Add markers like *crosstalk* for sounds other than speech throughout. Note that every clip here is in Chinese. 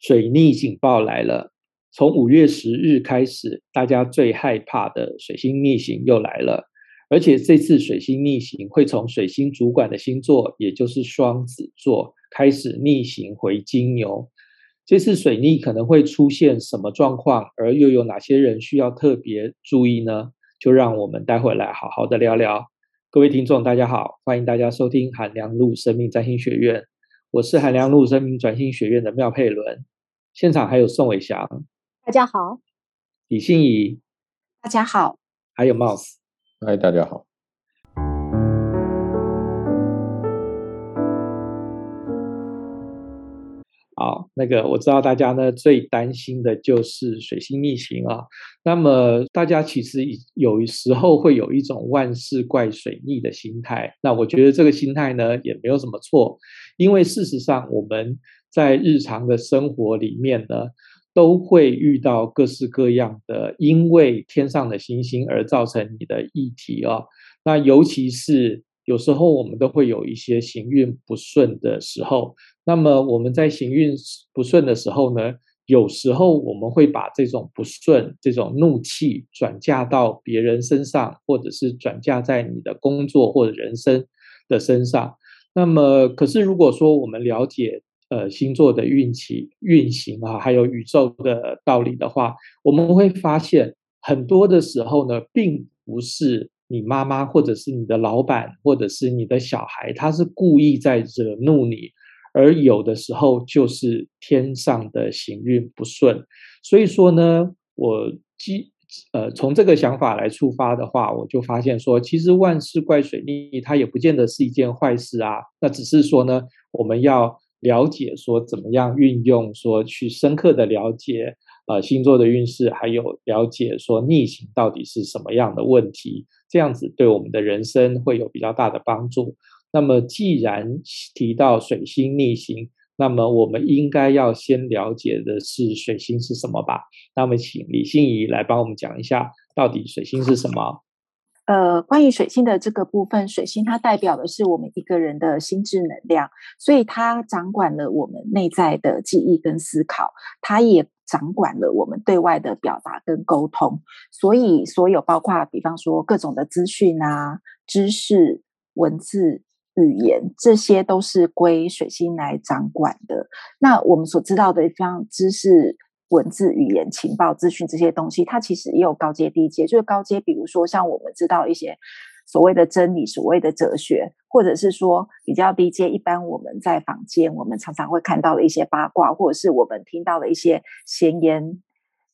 水逆警报来了。从五月十日开始，大家最害怕的水星逆行又来了。而且这次水星逆行会从水星主管的星座，也就是双子座开始逆行回金牛。这次水逆可能会出现什么状况，而又有哪些人需要特别注意呢？就让我们待会来好好的聊聊。各位听众，大家好，欢迎大家收听韩良路生命占星学院，我是韩良路生命转型学院的妙佩伦，现场还有宋伟翔，大家好；李欣怡，大家好；还有 Mouse。嗨，大家好。好，那个我知道大家呢最担心的就是水星逆行啊。那么大家其实有时候会有一种万事怪水逆的心态。那我觉得这个心态呢也没有什么错，因为事实上我们在日常的生活里面呢。都会遇到各式各样的，因为天上的星星而造成你的议题啊。那尤其是有时候我们都会有一些行运不顺的时候。那么我们在行运不顺的时候呢，有时候我们会把这种不顺、这种怒气转嫁到别人身上，或者是转嫁在你的工作或者人生的身上。那么，可是如果说我们了解，呃，星座的运气运行啊，还有宇宙的道理的话，我们会发现很多的时候呢，并不是你妈妈或者是你的老板或者是你的小孩，他是故意在惹怒你，而有的时候就是天上的行运不顺。所以说呢，我基呃从这个想法来出发的话，我就发现说，其实万事怪水逆，它也不见得是一件坏事啊。那只是说呢，我们要。了解说怎么样运用说去深刻的了解呃星座的运势，还有了解说逆行到底是什么样的问题，这样子对我们的人生会有比较大的帮助。那么既然提到水星逆行，那么我们应该要先了解的是水星是什么吧？那么请李欣怡来帮我们讲一下，到底水星是什么？呃，关于水星的这个部分，水星它代表的是我们一个人的心智能量，所以它掌管了我们内在的记忆跟思考，它也掌管了我们对外的表达跟沟通。所以，所有包括比方说各种的资讯啊、知识、文字、语言，这些都是归水星来掌管的。那我们所知道的一方知识。文字、语言、情报、资讯这些东西，它其实也有高阶、低阶。就是高阶，比如说像我们知道一些所谓的真理、所谓的哲学，或者是说比较低阶，一般我们在坊间，我们常常会看到的一些八卦，或者是我们听到的一些闲言，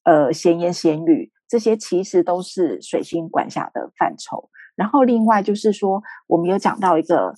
呃，闲言闲语，这些其实都是水星管辖的范畴。然后另外就是说，我们有讲到一个。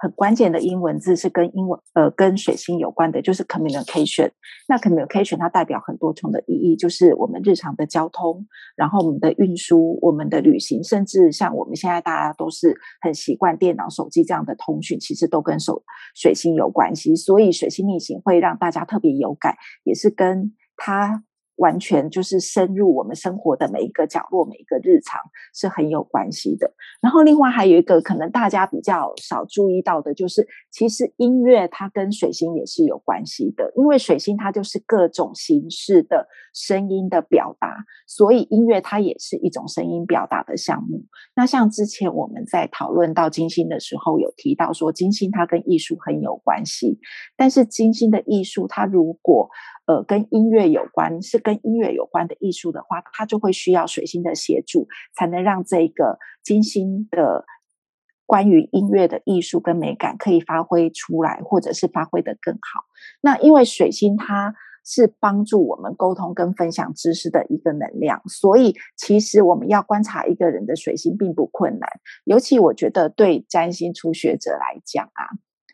很关键的英文字是跟英文呃跟水星有关的，就是 communication。那 communication 它代表很多重的意义，就是我们日常的交通，然后我们的运输、我们的旅行，甚至像我们现在大家都是很习惯电脑、手机这样的通讯，其实都跟手水星有关系。所以水星逆行会让大家特别有感，也是跟它。完全就是深入我们生活的每一个角落，每一个日常是很有关系的。然后另外还有一个可能大家比较少注意到的，就是其实音乐它跟水星也是有关系的，因为水星它就是各种形式的声音的表达，所以音乐它也是一种声音表达的项目。那像之前我们在讨论到金星的时候，有提到说金星它跟艺术很有关系，但是金星的艺术它如果呃，跟音乐有关，是跟跟音乐有关的艺术的话，它就会需要水星的协助，才能让这个金星的关于音乐的艺术跟美感可以发挥出来，或者是发挥得更好。那因为水星它是帮助我们沟通跟分享知识的一个能量，所以其实我们要观察一个人的水星并不困难，尤其我觉得对占星初学者来讲啊。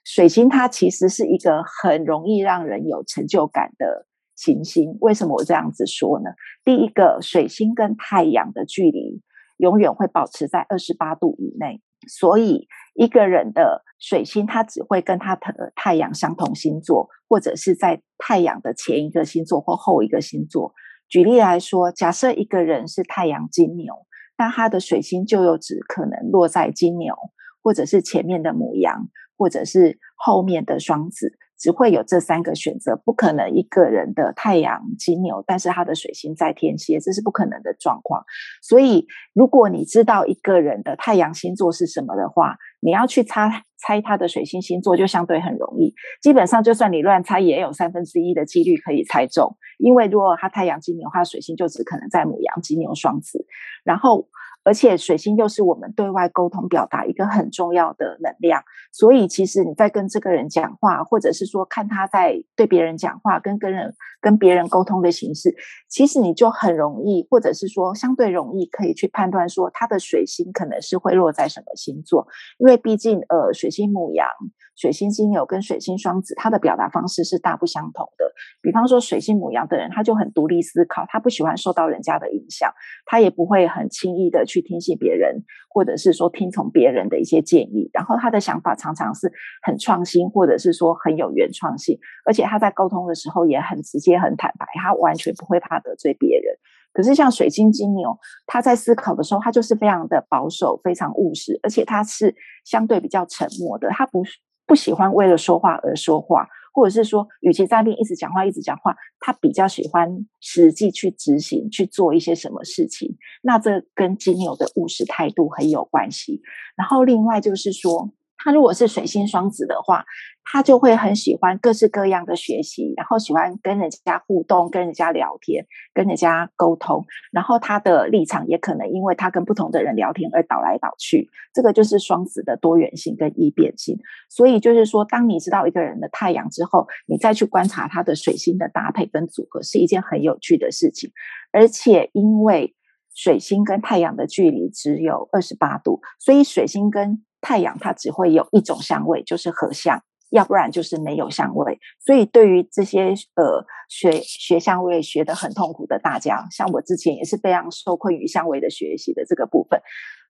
水星它其实是一个很容易让人有成就感的行星。为什么我这样子说呢？第一个，水星跟太阳的距离永远会保持在二十八度以内，所以一个人的水星它只会跟他的太阳相同星座，或者是在太阳的前一个星座或后一个星座。举例来说，假设一个人是太阳金牛，那他的水星就有只可能落在金牛，或者是前面的母羊。或者是后面的双子，只会有这三个选择，不可能一个人的太阳金牛，但是他的水星在天蝎，这是不可能的状况。所以，如果你知道一个人的太阳星座是什么的话，你要去猜猜他的水星星座，就相对很容易。基本上，就算你乱猜，也有三分之一的几率可以猜中，因为如果他太阳金牛，他水星就只可能在牡羊、金牛、双子，然后。而且水星又是我们对外沟通表达一个很重要的能量，所以其实你在跟这个人讲话，或者是说看他在对别人讲话，跟跟人跟别人沟通的形式，其实你就很容易，或者是说相对容易可以去判断说他的水星可能是会落在什么星座，因为毕竟呃水星牡羊。水星金牛跟水星双子，他的表达方式是大不相同的。比方说，水星母羊的人，他就很独立思考，他不喜欢受到人家的影响，他也不会很轻易的去听信别人，或者是说听从别人的一些建议。然后他的想法常常是很创新，或者是说很有原创性，而且他在沟通的时候也很直接、很坦白，他完全不会怕得罪别人。可是像水星金牛，他在思考的时候，他就是非常的保守、非常务实，而且他是相对比较沉默的，他不是。不喜欢为了说话而说话，或者是说，与其在那边一直讲话、一直讲话，他比较喜欢实际去执行、去做一些什么事情。那这跟金牛的务实态度很有关系。然后另外就是说，他如果是水星双子的话，他就会很喜欢各式各样的学习，然后喜欢跟人家互动、跟人家聊天、跟人家沟通。然后他的立场也可能因为他跟不同的人聊天而倒来倒去。这个就是双子的多元性跟易变性。所以就是说，当你知道一个人的太阳之后，你再去观察他的水星的搭配跟组合，是一件很有趣的事情。而且因为水星跟太阳的距离只有二十八度，所以水星跟太阳它只会有一种香味，就是合香，要不然就是没有香味。所以对于这些呃学学香味学得很痛苦的大家，像我之前也是非常受困于香味的学习的这个部分。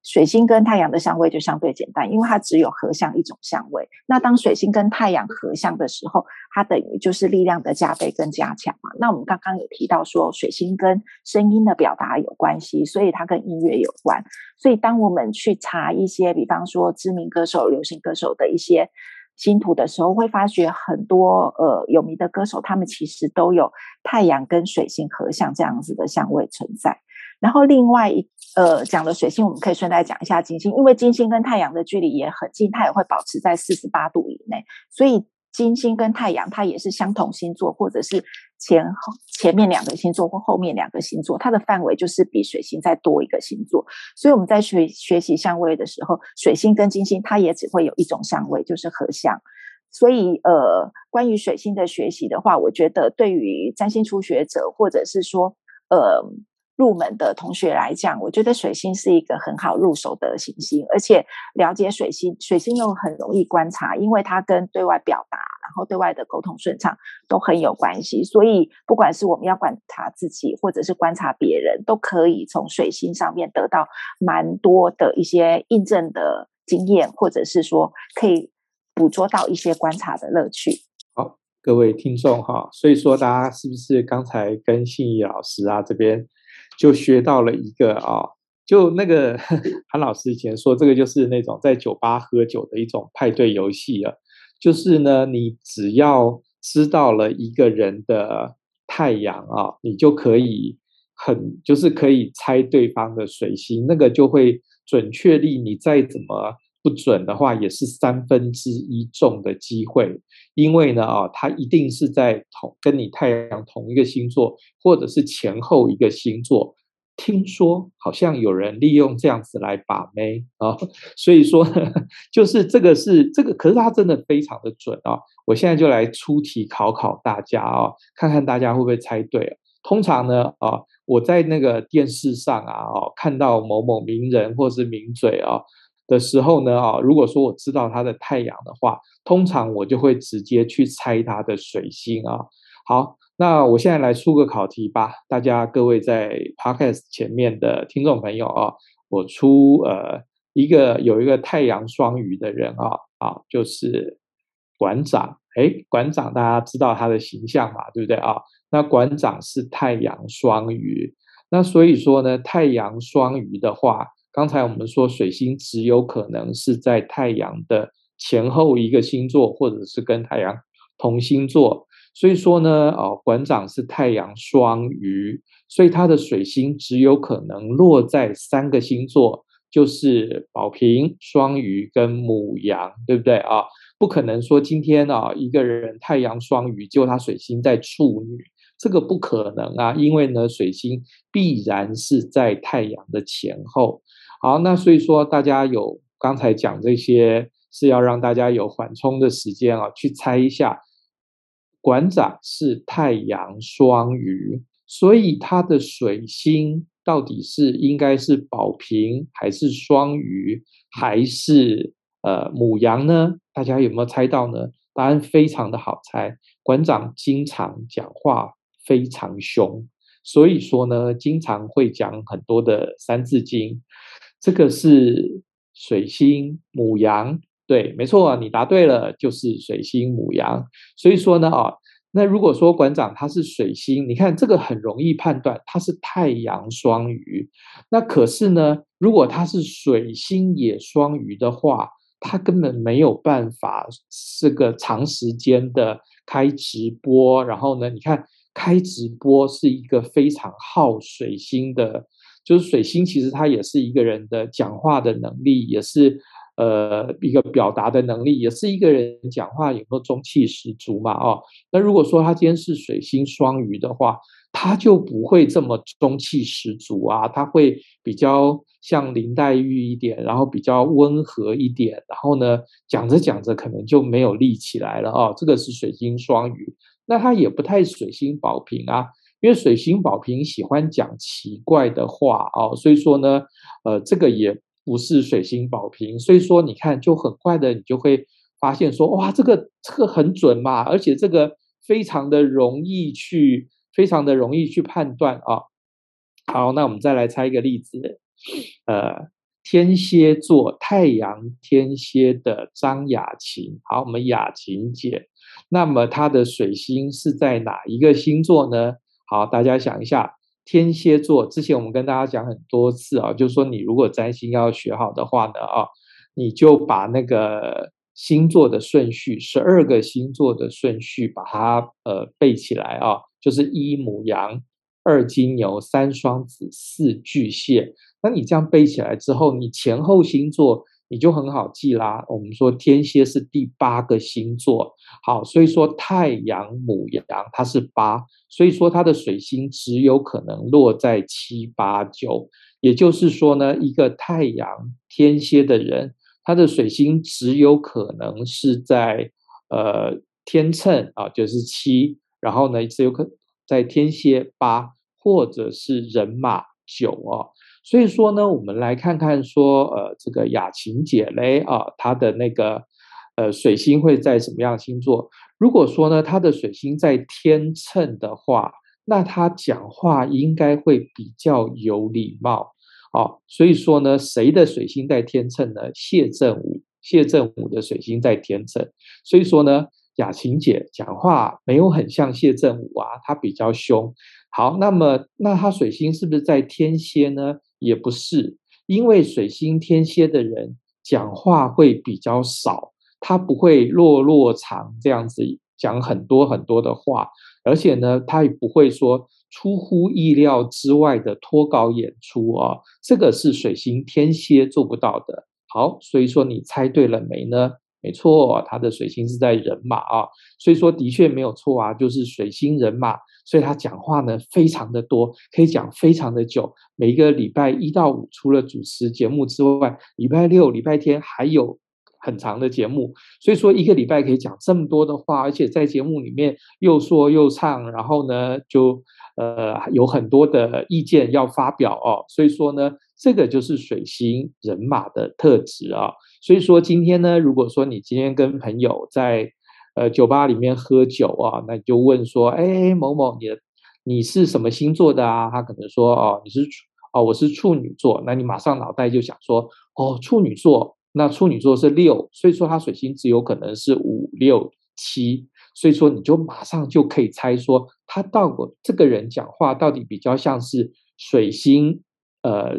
水星跟太阳的相位就相对简单，因为它只有合相一种相位。那当水星跟太阳合相的时候，它等于就是力量的加倍跟加强嘛。那我们刚刚有提到说，水星跟声音的表达有关系，所以它跟音乐有关。所以当我们去查一些，比方说知名歌手、流行歌手的一些星图的时候，会发觉很多呃有名的歌手，他们其实都有太阳跟水星合相这样子的相位存在。然后另外一呃讲的水星，我们可以顺带讲一下金星，因为金星跟太阳的距离也很近，它也会保持在四十八度以内，所以金星跟太阳它也是相同星座，或者是前后前面两个星座或后面两个星座，它的范围就是比水星再多一个星座。所以我们在学学习相位的时候，水星跟金星它也只会有一种相位，就是合相。所以呃，关于水星的学习的话，我觉得对于占星初学者或者是说呃。入门的同学来讲，我觉得水星是一个很好入手的行星，而且了解水星，水星又很容易观察，因为它跟对外表达，然后对外的沟通顺畅都很有关系。所以，不管是我们要观察自己，或者是观察别人，都可以从水星上面得到蛮多的一些印证的经验，或者是说可以捕捉到一些观察的乐趣。好，各位听众哈，所以说大家是不是刚才跟信义老师啊这边？就学到了一个啊、就那个 *laughs* 韩老师以前说，这个就是那种在酒吧喝酒的一种派对游戏啊。就是呢，你只要知道了一个人的太阳啊，你就可以很就是可以猜对方的水星，那个就会准确率，你再怎么不准的话，也是三分之一中的机会，因为呢，啊，他一定是在同跟你太阳同一个星座，或者是前后一个星座。听说好像有人利用这样子来把妹啊，*laughs* 所以说就是这个是这个，可是他真的非常的准啊。我现在就来出题考考大家啊，看看大家会不会猜对。通常呢，啊，我在那个电视上啊，看到某某名人或是名嘴啊。的时候呢，啊，如果说我知道他的太阳的话，通常我就会直接去猜他的水星啊。好，那我现在来出个考题吧，大家各位在 Podcast 前面的听众朋友啊，我出呃一个有一个太阳双鱼的人啊，啊，就是馆长，哎，馆长大家知道他的形象嘛，对不对啊？那馆长是太阳双鱼，那所以说呢，太阳双鱼的话。刚才我们说，水星只有可能是在太阳的前后一个星座，或者是跟太阳同星座，所以说呢，哦，馆长是太阳双鱼，所以他的水星只有可能落在三个星座，就是宝瓶、双鱼跟母羊，对不对啊？不可能说今天啊一个人太阳双鱼，结果他水星在处女，这个不可能啊，因为呢，水星必然是在太阳的前后。好，那所以说大家有刚才讲这些。是要让大家有缓冲的时间啊，去猜一下，馆长是太阳双鱼，所以他的水星到底是应该是宝瓶还是双鱼还是呃母羊呢？大家有没有猜到呢？答案非常的好猜，馆长经常讲话非常凶，所以说呢，经常会讲很多的三字经，这个是水星牡羊。对，没错，你答对了，就是水星牡羊。所以说呢，啊，那如果说馆长他是水星，你看这个很容易判断，他是太阳双鱼。那可是呢，如果他是水星也双鱼的话，他根本没有办法是个长时间的开直播。然后呢，你看开直播是一个非常耗水星的，就是水星其实它也是一个人的讲话的能力，也是。呃，一个表达的能力，也是一个人讲话有没有中气十足嘛？哦，那如果说他今天是水星双鱼的话，他就不会这么中气十足啊，他会比较像林黛玉一点，然后比较温和一点，然后呢，讲着讲着可能就没有力起来了哦。这个是水星双鱼，那他也不太水星保平啊，因为水星宝瓶喜欢讲奇怪的话哦，所以说呢，呃，这个也。不是水星宝瓶，所以说你看就很快的，你就会发现说，哇，这个这个很准嘛，而且这个非常的容易去，非常的容易去判断啊。好，那我们再来猜一个例子，呃，天蝎座太阳天蝎的张雅琴，好，我们雅琴姐，那么她的水星是在哪一个星座呢？好，大家想一下。天蝎座，之前我们跟大家讲很多次啊，就是说你如果占星要学好的话呢，啊，你就把那个星座的顺序，十二个星座的顺序，把它呃背起来啊，就是一母羊，二金牛，三双子，四巨蟹。那你这样背起来之后，你前后星座。你就很好记啦。我们说天蝎是第八个星座，好，所以说太阳母羊它是八，所以说它的水星只有可能落在七八九，也就是说呢，一个太阳天蝎的人，他的水星只有可能是在呃天秤啊，就是七，然后呢只有可在天蝎八，或者是人马九哦。所以说呢，我们来看看说，呃，这个雅琴姐嘞啊，她的那个呃水星会在什么样星座？如果说呢，她的水星在天秤的话，那她讲话应该会比较有礼貌哦。所以说呢，谁的水星在天秤呢？谢振武，谢振武的水星在天秤。所以说呢，雅琴姐讲话没有很像谢振武啊，她比较凶。好，那么那她水星是不是在天蝎呢？也不是，因为水星天蝎的人讲话会比较少，他不会落落长这样子讲很多很多的话，而且呢，他也不会说出乎意料之外的脱稿演出啊，这个是水星天蝎做不到的。好，所以说你猜对了没呢？没错，他的水星是在人马啊，所以说的确没有错啊，就是水星人马。所以他讲话呢非常的多，可以讲非常的久。每一个礼拜一到五，除了主持节目之外，礼拜六、礼拜天还有很长的节目。所以说一个礼拜可以讲这么多的话，而且在节目里面又说又唱，然后呢就呃有很多的意见要发表哦。所以说呢，这个就是水星人马的特质啊。所以说今天呢，如果说你今天跟朋友在呃，酒吧里面喝酒啊，那你就问说，哎，某某，你你是什么星座的啊？他可能说，哦，你是，哦，我是处女座。那你马上脑袋就想说，哦，处女座，那处女座是六，所以说他水星只有可能是五六七，所以说你就马上就可以猜说，他到过这个人讲话到底比较像是水星，呃，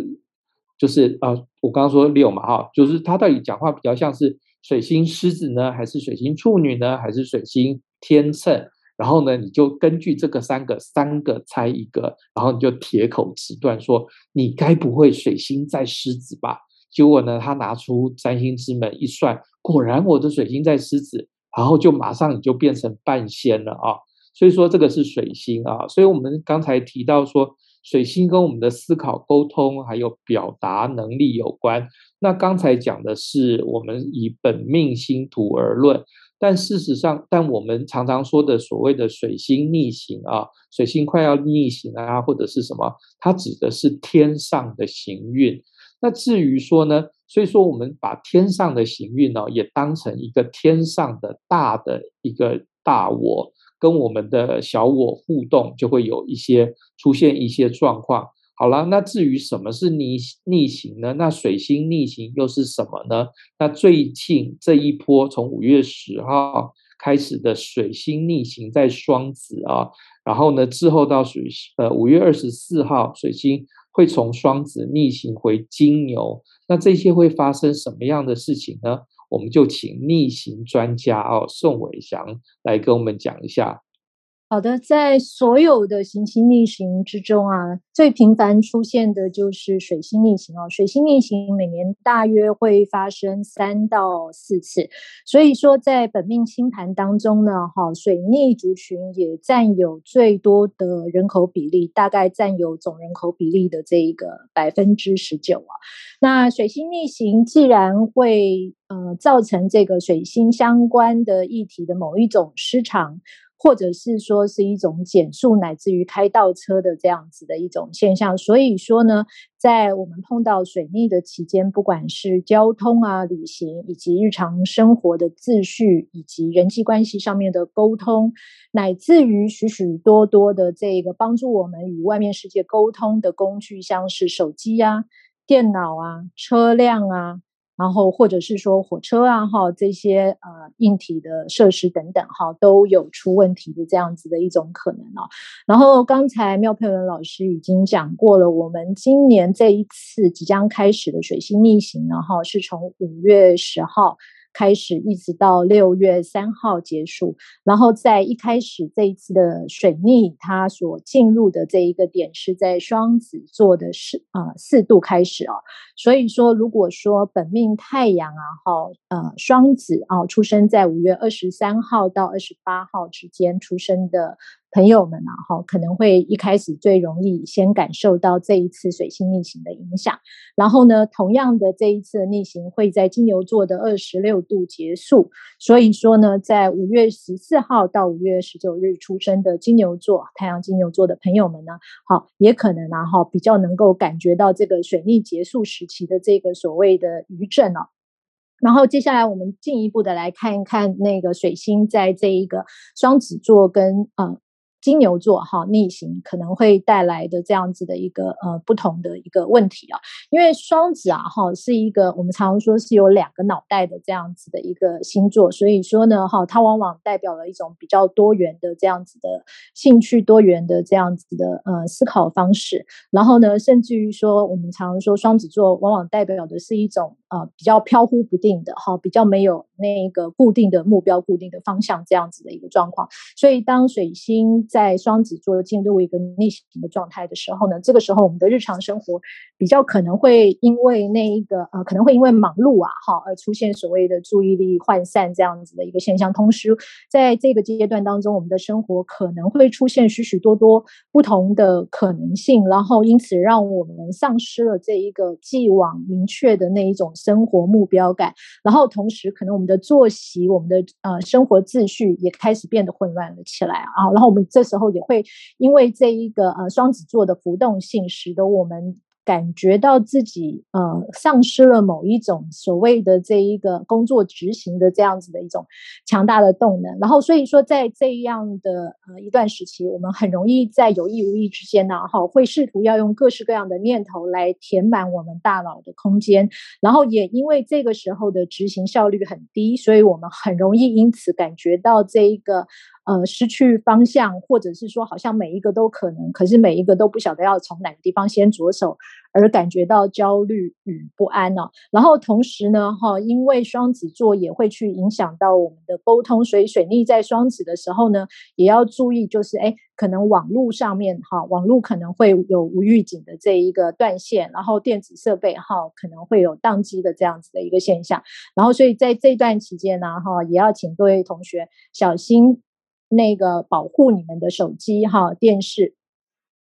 就是呃，我刚刚说六嘛，哈，就是他到底讲话比较像是。水星狮子呢，还是水星处女呢，还是水星天秤，然后呢，你就根据这个三个三个猜一个，然后你就铁口直断说你该不会水星在狮子吧？结果呢，他拿出占星之门一算，果然我的水星在狮子，然后就马上你就变成半仙了啊！所以说这个是水星啊，所以我们刚才提到说。水星跟我们的思考、沟通还有表达能力有关。那刚才讲的是我们以本命星图而论，但事实上，但我们常常说的所谓的水星逆行啊，水星快要逆行啊，或者是什么，它指的是天上的行运。那至于说呢，所以说我们把天上的行运呢，也当成一个天上的大的一个大我。跟我们的小我互动，就会有一些出现一些状况。好了，那至于什么是逆逆行呢？那水星逆行又是什么呢？那最近这一波从五月十号开始的水星逆行在双子啊，然后呢之后到水呃五月二十四号，水星会从双子逆行回金牛。那这些会发生什么样的事情呢？我们就请逆行专家哦，宋伟祥来跟我们讲一下。好的，在所有的行星逆行之中啊，最频繁出现的就是水星逆行哦。水星逆行每年大约会发生三到四次，所以说在本命星盘当中呢，哈，水逆族群也占有最多的人口比例，大概占有总人口比例的这一个百分之十九啊。那水星逆行既然会呃造成这个水星相关的议题的某一种失常。或者是说是一种减速，乃至于开倒车的这样子的一种现象。所以说呢，在我们碰到水逆的期间，不管是交通啊、旅行，以及日常生活的秩序，以及人际关系上面的沟通，乃至于许许多多的这个帮助我们与外面世界沟通的工具，像是手机啊、电脑啊、车辆啊。然后，或者是说火车啊，哈，这些呃硬体的设施等等，哈，都有出问题的这样子的一种可能啊。然后刚才妙佩文老师已经讲过了，我们今年这一次即将开始的水星逆行呢，哈，是从五月十号。开始一直到六月三号结束，然后在一开始这一次的水逆，它所进入的这一个点是在双子座的四啊四度开始啊，所以说如果说本命太阳啊哈呃双子啊出生在五月二十三号到二十八号之间出生的。朋友们啊，哈，可能会一开始最容易先感受到这一次水星逆行的影响。然后呢，同样的这一次的逆行会在金牛座的二十六度结束。所以说呢，在五月十四号到五月十九日出生的金牛座、太阳金牛座的朋友们呢，好，也可能啊，哈，比较能够感觉到这个水逆结束时期的这个所谓的余震哦。然后接下来我们进一步的来看一看那个水星在这一个双子座跟呃。金牛座哈逆行可能会带来的这样子的一个呃不同的一个问题啊，因为双子啊哈是一个我们常说是有两个脑袋的这样子的一个星座，所以说呢哈它往往代表了一种比较多元的这样子的兴趣，多元的这样子的呃思考方式，然后呢甚至于说我们常说双子座往往代表的是一种呃比较飘忽不定的哈，比较没有那个固定的目标、固定的方向这样子的一个状况，所以当水星在双子座进入一个逆行的状态的时候呢，这个时候我们的日常生活比较可能会因为那一个呃，可能会因为忙碌啊，哈，而出现所谓的注意力涣散这样子的一个现象。同时，在这个阶段当中，我们的生活可能会出现许许多多不同的可能性，然后因此让我们丧失了这一个既往明确的那一种生活目标感。然后同时，可能我们的作息、我们的呃生活秩序也开始变得混乱了起来啊。然后我们这时候也会因为这一个呃双子座的浮动性，使得我们感觉到自己呃丧失了某一种所谓的这一个工作执行的这样子的一种强大的动能。然后所以说，在这样的呃一段时期，我们很容易在有意无意之间呢，哈，会试图要用各式各样的念头来填满我们大脑的空间。然后也因为这个时候的执行效率很低，所以我们很容易因此感觉到这一个。呃失去方向，或者是说好像每一个都可能，可是每一个都不晓得要从哪个地方先着手，而感觉到焦虑与不安呢、哦。然后同时呢，哈，因为双子座也会去影响到我们的沟通，所以水逆在双子的时候呢，也要注意，就是哎，可能网络上面哈，网络可能会有无预警的这一个断线，然后电子设备哈可能会有宕机的这样子的一个现象。然后所以在这段期间呢，哈，也要请各位同学小心那个保护你们的手机哈、电视。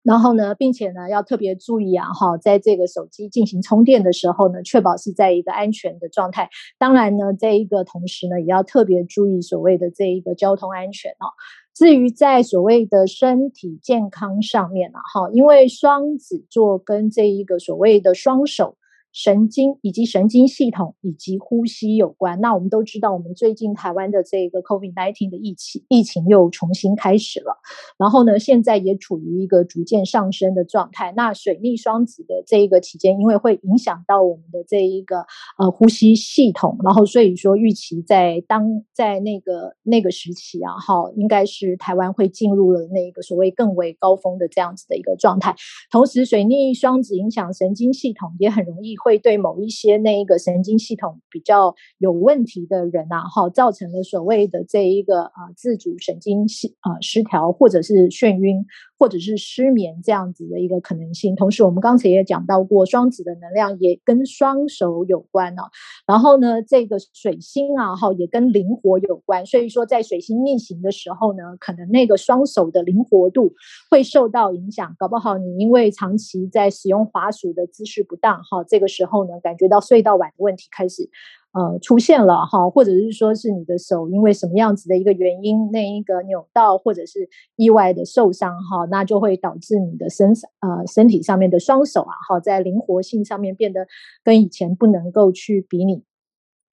然后呢，并且呢，要特别注意啊，哈，在这个手机进行充电的时候呢，确保是在一个安全的状态。当然呢，这一个同时呢，也要特别注意所谓的这一个交通安全哦。至于在所谓的身体健康上面啊，哈，因为双子座跟这一个所谓的双手。神经以及神经系统以及呼吸有关。那我们都知道，我们最近台湾的这个 COVID-19 的疫情疫情又重新开始了。然后呢，现在也处于一个逐渐上升的状态。那水逆双子的这一个期间，因为会影响到我们的这一个呃呼吸系统，然后所以说预期在当在那个那个时期啊，哈，应该是台湾会进入了那个所谓更为高峰的这样子的一个状态。同时，水逆双子影响神经系统，也很容易。会对某一些那一个神经系统比较有问题的人啊，哈，造成了所谓的这一个啊自主神经系啊失调，或者是眩晕，或者是失眠这样子的一个可能性。同时，我们刚才也讲到过，双子的能量也跟双手有关呢、然后呢，这个水星啊，哈，也跟灵活有关。所以说，在水星逆行的时候呢，可能那个双手的灵活度会受到影响。搞不好你因为长期在使用滑鼠的姿势不当，哈，这个。时候呢，感觉到睡到晚的问题开始，呃，出现了哈，或者是说是你的手因为什么样子的一个原因，那一个扭到或者是意外的受伤哈，那就会导致你的身呃身体上面的双手啊，哈，在灵活性上面变得跟以前不能够去比拟。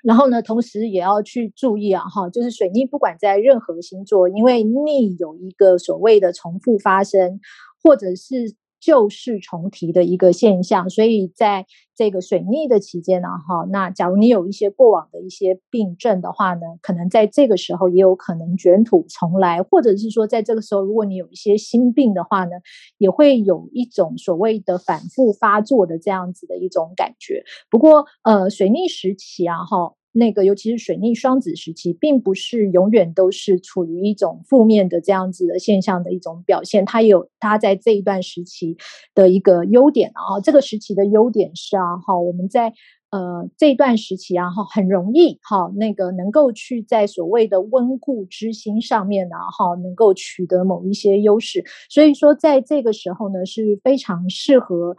然后呢，同时也要去注意啊，哈，就是水逆不管在任何星座，因为逆有一个所谓的重复发生，或者是。旧事重提的一个现象，所以在这个水逆的期间呢，哈，那假如你有一些过往的一些病症的话呢，可能在这个时候也有可能卷土重来，或者是说在这个时候，如果你有一些心病的话呢，也会有一种所谓的反复发作的这样子的一种感觉。不过，呃，水逆时期啊，哈。那个，尤其是水逆双子时期，并不是永远都是处于一种负面的这样子的现象的一种表现，它有它在这一段时期的一个优点啊。这个时期的优点是啊，哈，我们在呃这段时期啊，哈，很容易哈，那个能够去在所谓的温故知新上面呢，哈，能够取得某一些优势。所以说，在这个时候呢，是非常适合。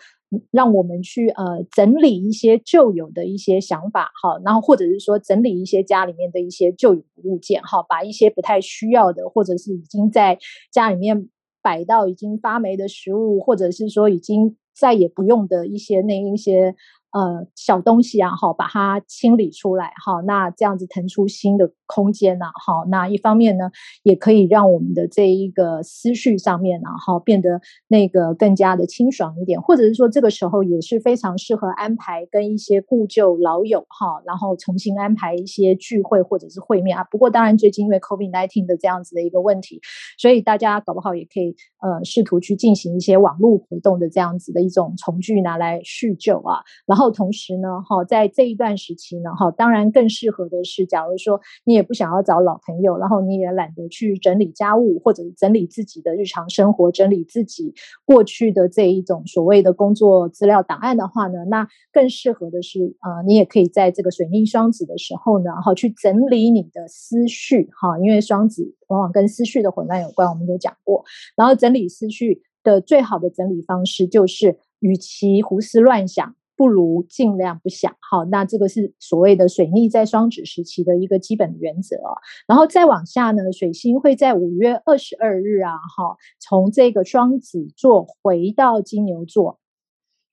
让我们去呃整理一些旧有的一些想法哈，然后或者是说整理一些家里面的一些旧有的物件哈，把一些不太需要的，或者是已经在家里面摆到已经发霉的食物，或者是说已经再也不用的一些那一些。呃，小东西啊，好，把它清理出来，好，那这样子腾出新的空间呐，好，那一方面呢，也可以让我们的这一个思绪上面呢，好，变得那个更加的清爽一点，或者是说这个时候也是非常适合安排跟一些故旧老友哈，然后重新安排一些聚会或者是会面啊。不过当然最近因为 COVID nineteen 的这样子的一个问题，所以大家搞不好也可以呃试图去进行一些网络活动的这样子的一种重聚拿来叙旧啊，然后。同时呢，哈，在这一段时期呢，哈，当然更适合的是，假如说你也不想要找老朋友，然后你也懒得去整理家务，或者整理自己的日常生活，整理自己过去的这一种所谓的工作资料档案的话呢，那更适合的是，呃，你也可以在这个水逆双子的时候呢，哈，去整理你的思绪，哈，因为双子往往跟思绪的混乱有关，我们有讲过，然后整理思绪的最好的整理方式就是，与其胡思乱想。不如尽量不想，好，那这个是所谓的水逆在双子时期的一个基本原则哦。然后再往下呢，水星会在五月二十二日啊，哈，从这个双子座回到金牛座。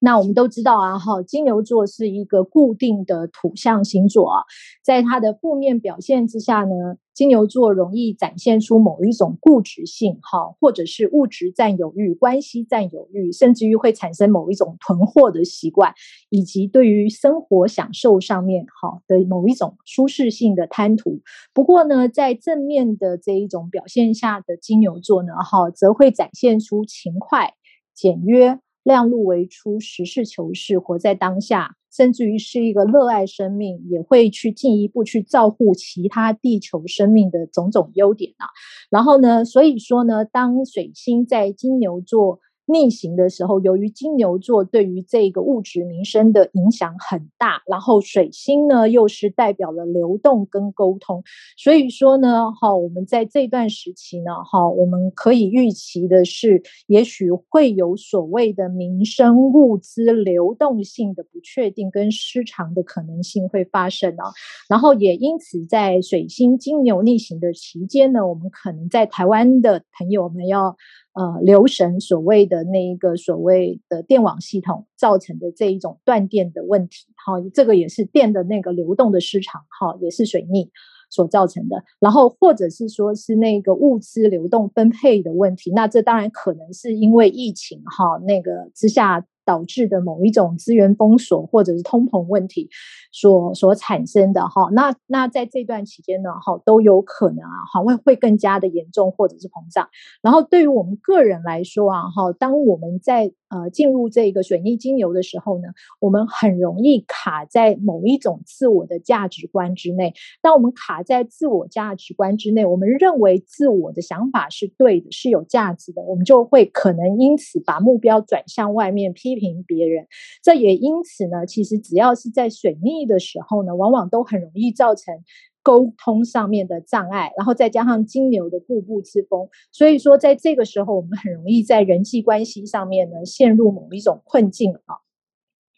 那我们都知道啊，哈，金牛座是一个固定的土象星座啊，在它的负面表现之下呢，金牛座容易展现出某一种固执性，哈，或者是物质占有欲、关系占有欲，甚至于会产生某一种囤货的习惯，以及对于生活享受上面，哈的某一种舒适性的贪图。不过呢，在正面的这一种表现下的金牛座呢，哈，则会展现出勤快、简约。量入为出，实事求是，活在当下，甚至于是一个热爱生命，也会去进一步去照顾其他地球生命的种种优点啊。然后呢，所以说呢，当水星在金牛座。逆行的时候，由于金牛座对于这个物质民生的影响很大，然后水星呢又是代表了流动跟沟通，所以说呢，哈，我们在这段时期呢，哈，我们可以预期的是，也许会有所谓的民生物资流动性的不确定跟失常的可能性会发生啊，然后也因此在水星金牛逆行的期间呢，我们可能在台湾的朋友们要。呃，留神所谓的那一个所谓的电网系统造成的这一种断电的问题，哈，这个也是电的那个流动的失常，哈，也是水逆所造成的。然后或者是说是那个物资流动分配的问题，那这当然可能是因为疫情，哈，那个之下。导致的某一种资源封锁或者是通膨问题所所产生的哈，那那在这段期间呢哈，都有可能啊哈会会更加的严重或者是膨胀。然后对于我们个人来说啊哈，当我们在呃进入这个水逆金牛的时候呢，我们很容易卡在某一种自我的价值观之内。当我们卡在自我价值观之内，我们认为自我的想法是对的，是有价值的，我们就会可能因此把目标转向外面批。评别人，这也因此呢，其实只要是在水逆的时候呢，往往都很容易造成沟通上面的障碍，然后再加上金牛的固步自封，所以说在这个时候，我们很容易在人际关系上面呢陷入某一种困境啊。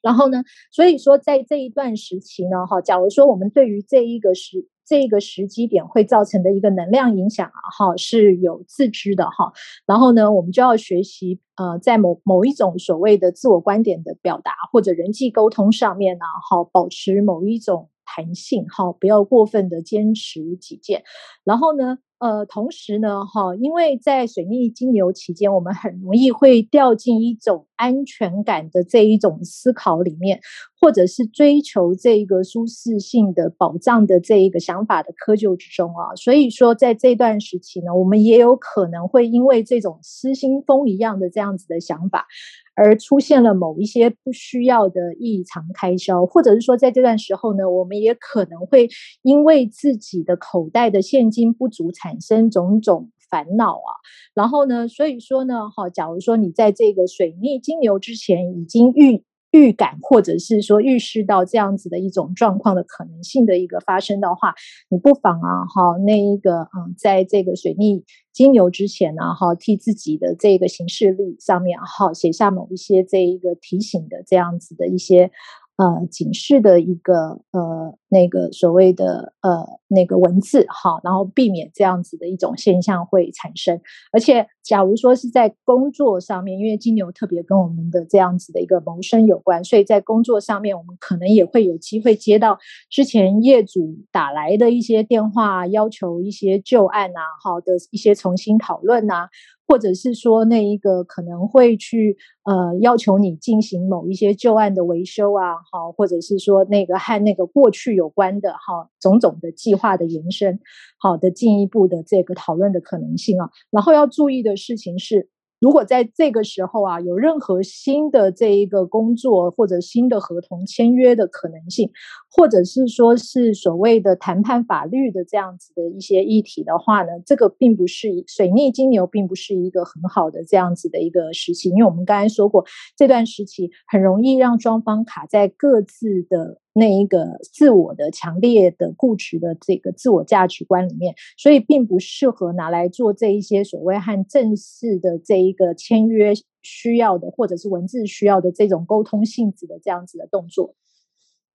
然后呢，所以说在这一段时期呢，哈，假如说我们对于这一个时这个时机点会造成的一个能量影响啊，哈，是有自知的哈。然后呢，我们就要学习呃，在某某一种所谓的自我观点的表达或者人际沟通上面呢，哈，保持某一种弹性哈，不要过分的坚持己见。然后呢，呃，同时呢，哈，因为在水逆金牛期间，我们很容易会掉进一种安全感的这一种思考里面，或者是追求这个舒适性的保障的这一个想法的窠臼之中啊。所以说，在这段时期呢，我们也有可能会因为这种失心疯一样的这样子的想法，而出现了某一些不需要的异常开销，或者是说，在这段时候呢，我们也可能会因为自己的口袋的现金不足产产生种种烦恼啊。然后呢，所以说呢，哈，假如说你在这个水逆金牛之前已经预预感，或者是说预示到这样子的一种状况的可能性的一个发生的话，你不妨啊，哈，那一个嗯，在这个水逆金牛之前呢，哈，替自己的这个行事历上面哈，写下某一些这一个提醒的这样子的一些。呃，警示的一个呃，那个所谓的呃，那个文字哈，然后避免这样子的一种现象会产生。而且，假如说是在工作上面，因为金牛特别跟我们的这样子的一个谋生有关，所以在工作上面，我们可能也会有机会接到之前业主打来的一些电话，要求一些旧案啊，好的一些重新讨论啊。或者是说那一个可能会去呃要求你进行某一些旧案的维修啊，好，或者是说那个和那个过去有关的哈种种的计划的延伸，好的进一步的这个讨论的可能性啊，然后要注意的事情是。如果在这个时候啊，有任何新的这一个工作或者新的合同签约的可能性，或者是说是所谓的谈判法律的这样子的一些议题的话呢，这个并不是水逆金牛，并不是一个很好的这样子的一个时期，因为我们刚才说过，这段时期很容易让双方卡在各自的。那一个自我的强烈的固执的这个自我价值观里面，所以并不适合拿来做这一些所谓和正式的这一个签约需要的，或者是文字需要的这种沟通性质的这样子的动作。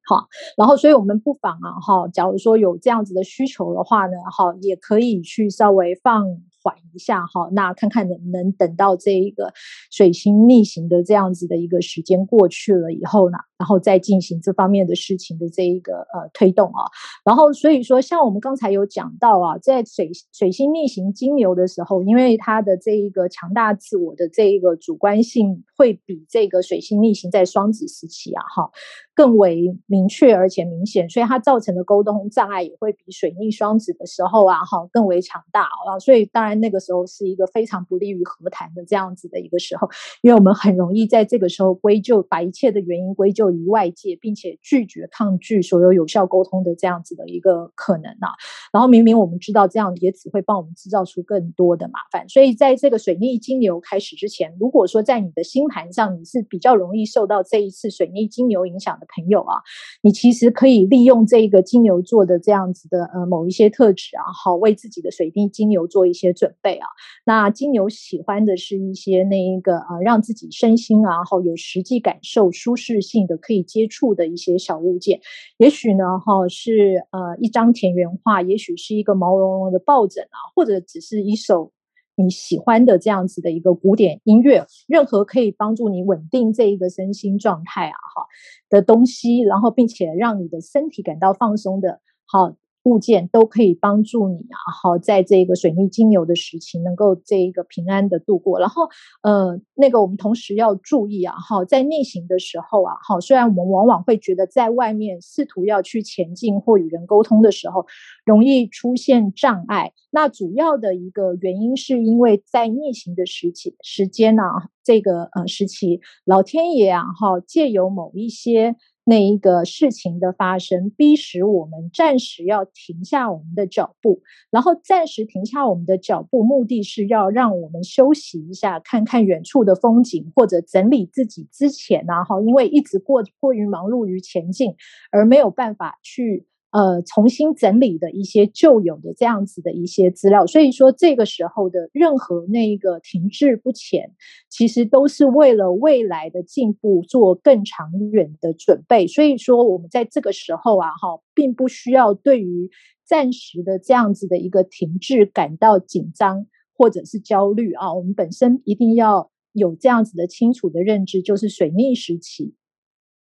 好，然后所以我们不妨啊，哈，假如说有这样子的需求的话呢，哈，也可以去稍微放缓一下哈，那看看能不能等到这一个水星逆行的这样子的一个时间过去了以后呢，然后再进行这方面的事情的这一个呃推动啊。然后所以说，像我们刚才有讲到啊，在水水星逆行金牛的时候，因为它的这一个强大自我的这一个主观性会比这个水星逆行在双子时期啊哈更为明确而且明显，所以它造成的沟通障碍也会比水逆双子的时候啊哈更为强大啊。所以当然那个时候是一个非常不利于和谈的这样子的一个时候，因为我们很容易在这个时候归咎，把一切的原因归咎于外界，并且拒绝抗拒所有有效沟通的这样子的一个可能啊。然后明明我们知道这样也只会帮我们制造出更多的麻烦，所以在这个水逆金牛开始之前，如果说在你的星盘上你是比较容易受到这一次水逆金牛影响的朋友啊，你其实可以利用这个金牛座的这样子的呃某一些特质啊，好为自己的水逆金牛做一些准备啊。那金牛喜欢的是一些那一个啊，让自己身心啊好有实际感受、舒适性的可以接触的一些小物件，也许呢哈是呃一张田园画，也许是一个毛茸茸的抱枕啊，或者只是一首。你喜欢的这样子的一个古典音乐，任何可以帮助你稳定这一个身心状态啊，哈的东西，然后并且让你的身体感到放松的，好。物件都可以帮助你啊，好，在这个水逆金牛的时期，能够这一个平安的度过。然后，呃，那个我们同时要注意啊，好，在逆行的时候啊，好，虽然我们往往会觉得在外面试图要去前进或与人沟通的时候，容易出现障碍。那主要的一个原因是因为在逆行的时期时间呢，这个呃时期，老天爷啊，哈，借由某一些。那一个事情的发生，逼使我们暂时要停下我们的脚步，然后暂时停下我们的脚步，目的是要让我们休息一下，看看远处的风景，或者整理自己之前啊，哈，因为一直过过于忙碌于前进，而没有办法去。呃，重新整理的一些旧有的这样子的一些资料，所以说这个时候的任何那个停滞不前，其实都是为了未来的进步做更长远的准备。所以说，我们在这个时候啊，哈，并不需要对于暂时的这样子的一个停滞感到紧张或者是焦虑啊。我们本身一定要有这样子的清楚的认知，就是水逆时期。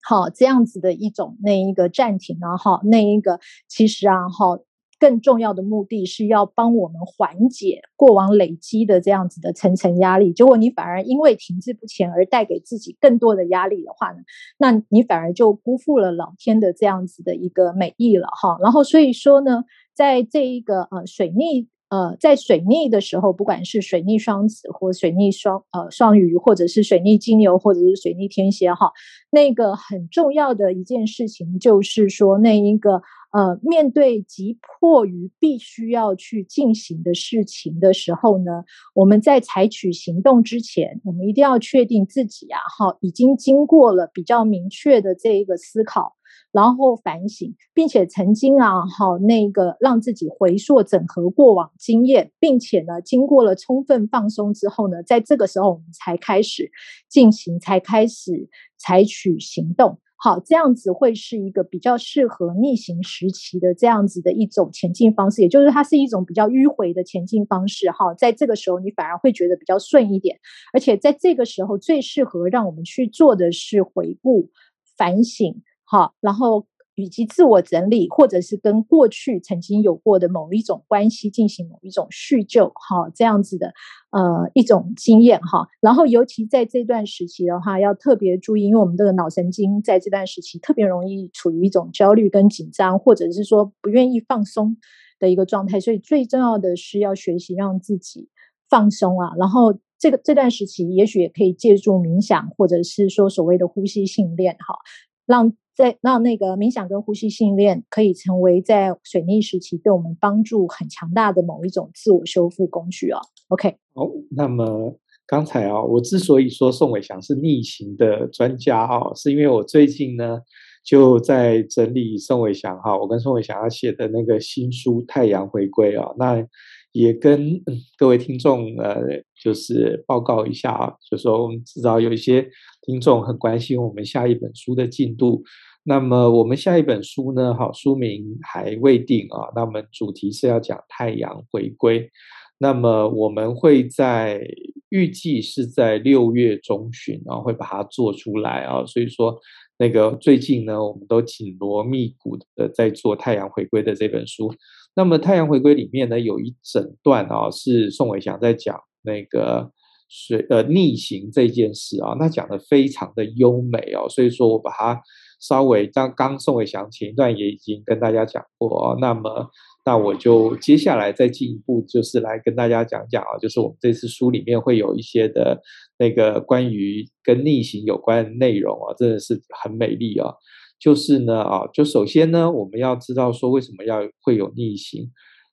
好，这样子的一种那一个暂停啊，哈，那一个其实啊，哈，更重要的目的是要帮我们缓解过往累积的这样子的层层压力。结果你反而因为停滞不前而带给自己更多的压力的话呢，那你反而就辜负了老天的这样子的一个美意了，哈。然后所以说呢，在这一个呃水逆。呃，在水逆的时候，不管是水逆双子或水逆双呃双鱼，或者是水逆金牛，或者是水逆天蝎哈，那个很重要的一件事情就是说，那一个呃，面对急迫于必须要去进行的事情的时候呢，我们在采取行动之前，我们一定要确定自己啊，哈，已经经过了比较明确的这一个思考。然后反省，并且曾经啊，好那个让自己回溯整合过往经验，并且呢，经过了充分放松之后呢，在这个时候我们才开始进行，才开始采取行动。好，这样子会是一个比较适合逆行时期的这样子的一种前进方式，也就是它是一种比较迂回的前进方式。哈，在这个时候你反而会觉得比较顺一点，而且在这个时候最适合让我们去做的是回顾反省。哈，然后以及自我整理，或者是跟过去曾经有过的某一种关系进行某一种叙旧，哈，这样子的呃一种经验哈。然后尤其在这段时期的话，要特别注意，因为我们这个脑神经在这段时期特别容易处于一种焦虑跟紧张，或者是说不愿意放松的一个状态。所以最重要的是要学习让自己放松啊。然后这个这段时期，也许也可以借助冥想，或者是说所谓的呼吸训练，哈，让。在让那个冥想跟呼吸训练可以成为在水逆时期对我们帮助很强大的某一种自我修复工具啊。OK，好，那么刚才啊，我之所以说宋伟祥是逆行的专家啊，是因为我最近呢就在整理宋伟祥哈，我跟宋伟祥要写的那个新书《太阳回归》啊，那也跟各位听众呃，就是报告一下啊，就说我们知道有一些听众很关心我们下一本书的进度。那么我们下一本书呢？好，书名还未定啊。那么主题是要讲太阳回归。那么我们会在预计是在六月中旬啊，会把它做出来啊。所以说，那个最近呢，我们都紧锣密鼓的在做《太阳回归》的这本书。那么《太阳回归》里面呢，有一整段啊，是宋伟祥在讲那个水呃逆行这件事啊，那讲的非常的优美哦。所以说我把它稍微刚刚宋伟祥前一段也已经跟大家讲过哦，那么。那我就接下来再进一步，就是来跟大家讲讲啊，就是我们这次书里面会有一些的那个关于跟逆行有关的内容啊，真的是很美丽啊。就是呢啊，就首先呢，我们要知道说为什么要会有逆行，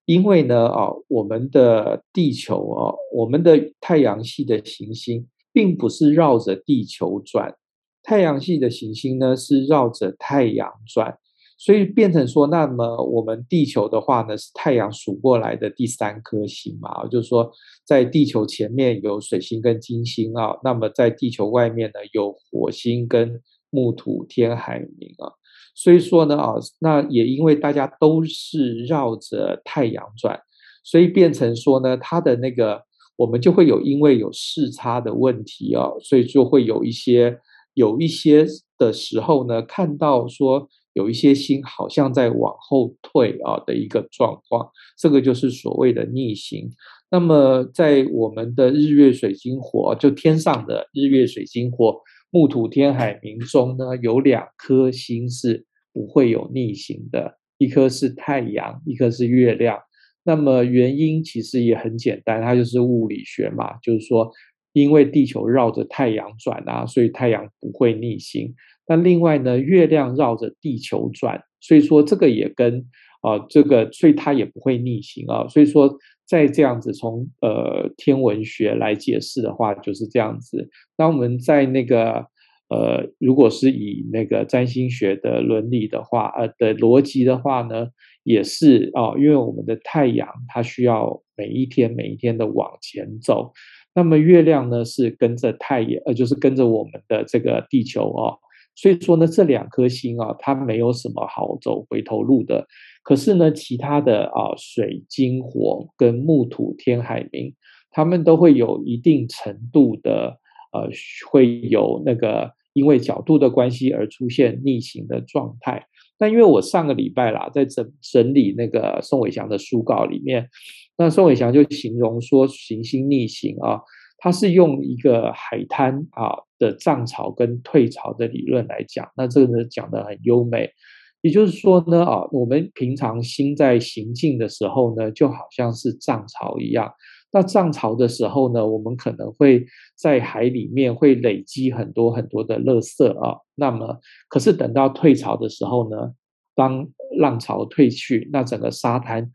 因为呢啊，我们的地球啊，我们的太阳系的行星并不是绕着地球转，太阳系的行星呢是绕着太阳转。所以变成说，那么我们地球的话呢，是太阳数过来的第三颗星嘛，就是说，在地球前面有水星跟金星啊，那么在地球外面呢有火星跟木土天海冥啊。所以说呢啊，那也因为大家都是绕着太阳转，所以变成说呢，它的那个我们就会有因为有视差的问题啊，所以就会有一些有一些的时候呢，看到说。有一些星好像在往后退啊的一个状况，这个就是所谓的逆行。那么在我们的日月水金火，就天上的日月水金火木土天海冥中呢，有两颗星是不会有逆行的，一颗是太阳，一颗是月亮。那么原因其实也很简单，它就是物理学嘛，就是说因为地球绕着太阳转啊，所以太阳不会逆行。那另外呢，月亮绕着地球转，所以说这个也跟啊、这个，所以它也不会逆行啊。所以说，在这样子从呃天文学来解释的话，就是这样子。那我们在那个呃，如果是以那个占星学的伦理的话，呃的逻辑的话呢，也是啊、因为我们的太阳它需要每一天每一天的往前走，那么月亮呢是跟着太阳，呃，就是跟着我们的这个地球哦。所以说呢，这两颗星啊，它没有什么好走回头路的。可是呢，其他的啊，水、金、火跟木、土、天、海、冥，他们都会有一定程度的呃，会有那个因为角度的关系而出现逆行的状态。但因为我上个礼拜啦，在整整理那个宋伟祥的书稿里面，那宋伟祥就形容说，行星逆行啊。他是用一个海滩啊的涨潮跟退潮的理论来讲，那这个呢讲得很优美。也就是说呢啊，我们平常星在行进的时候呢，就好像是涨潮一样。那涨潮的时候呢，我们可能会在海里面会累积很多很多的垃圾啊。那么，可是等到退潮的时候呢，当浪潮退去，那整个沙滩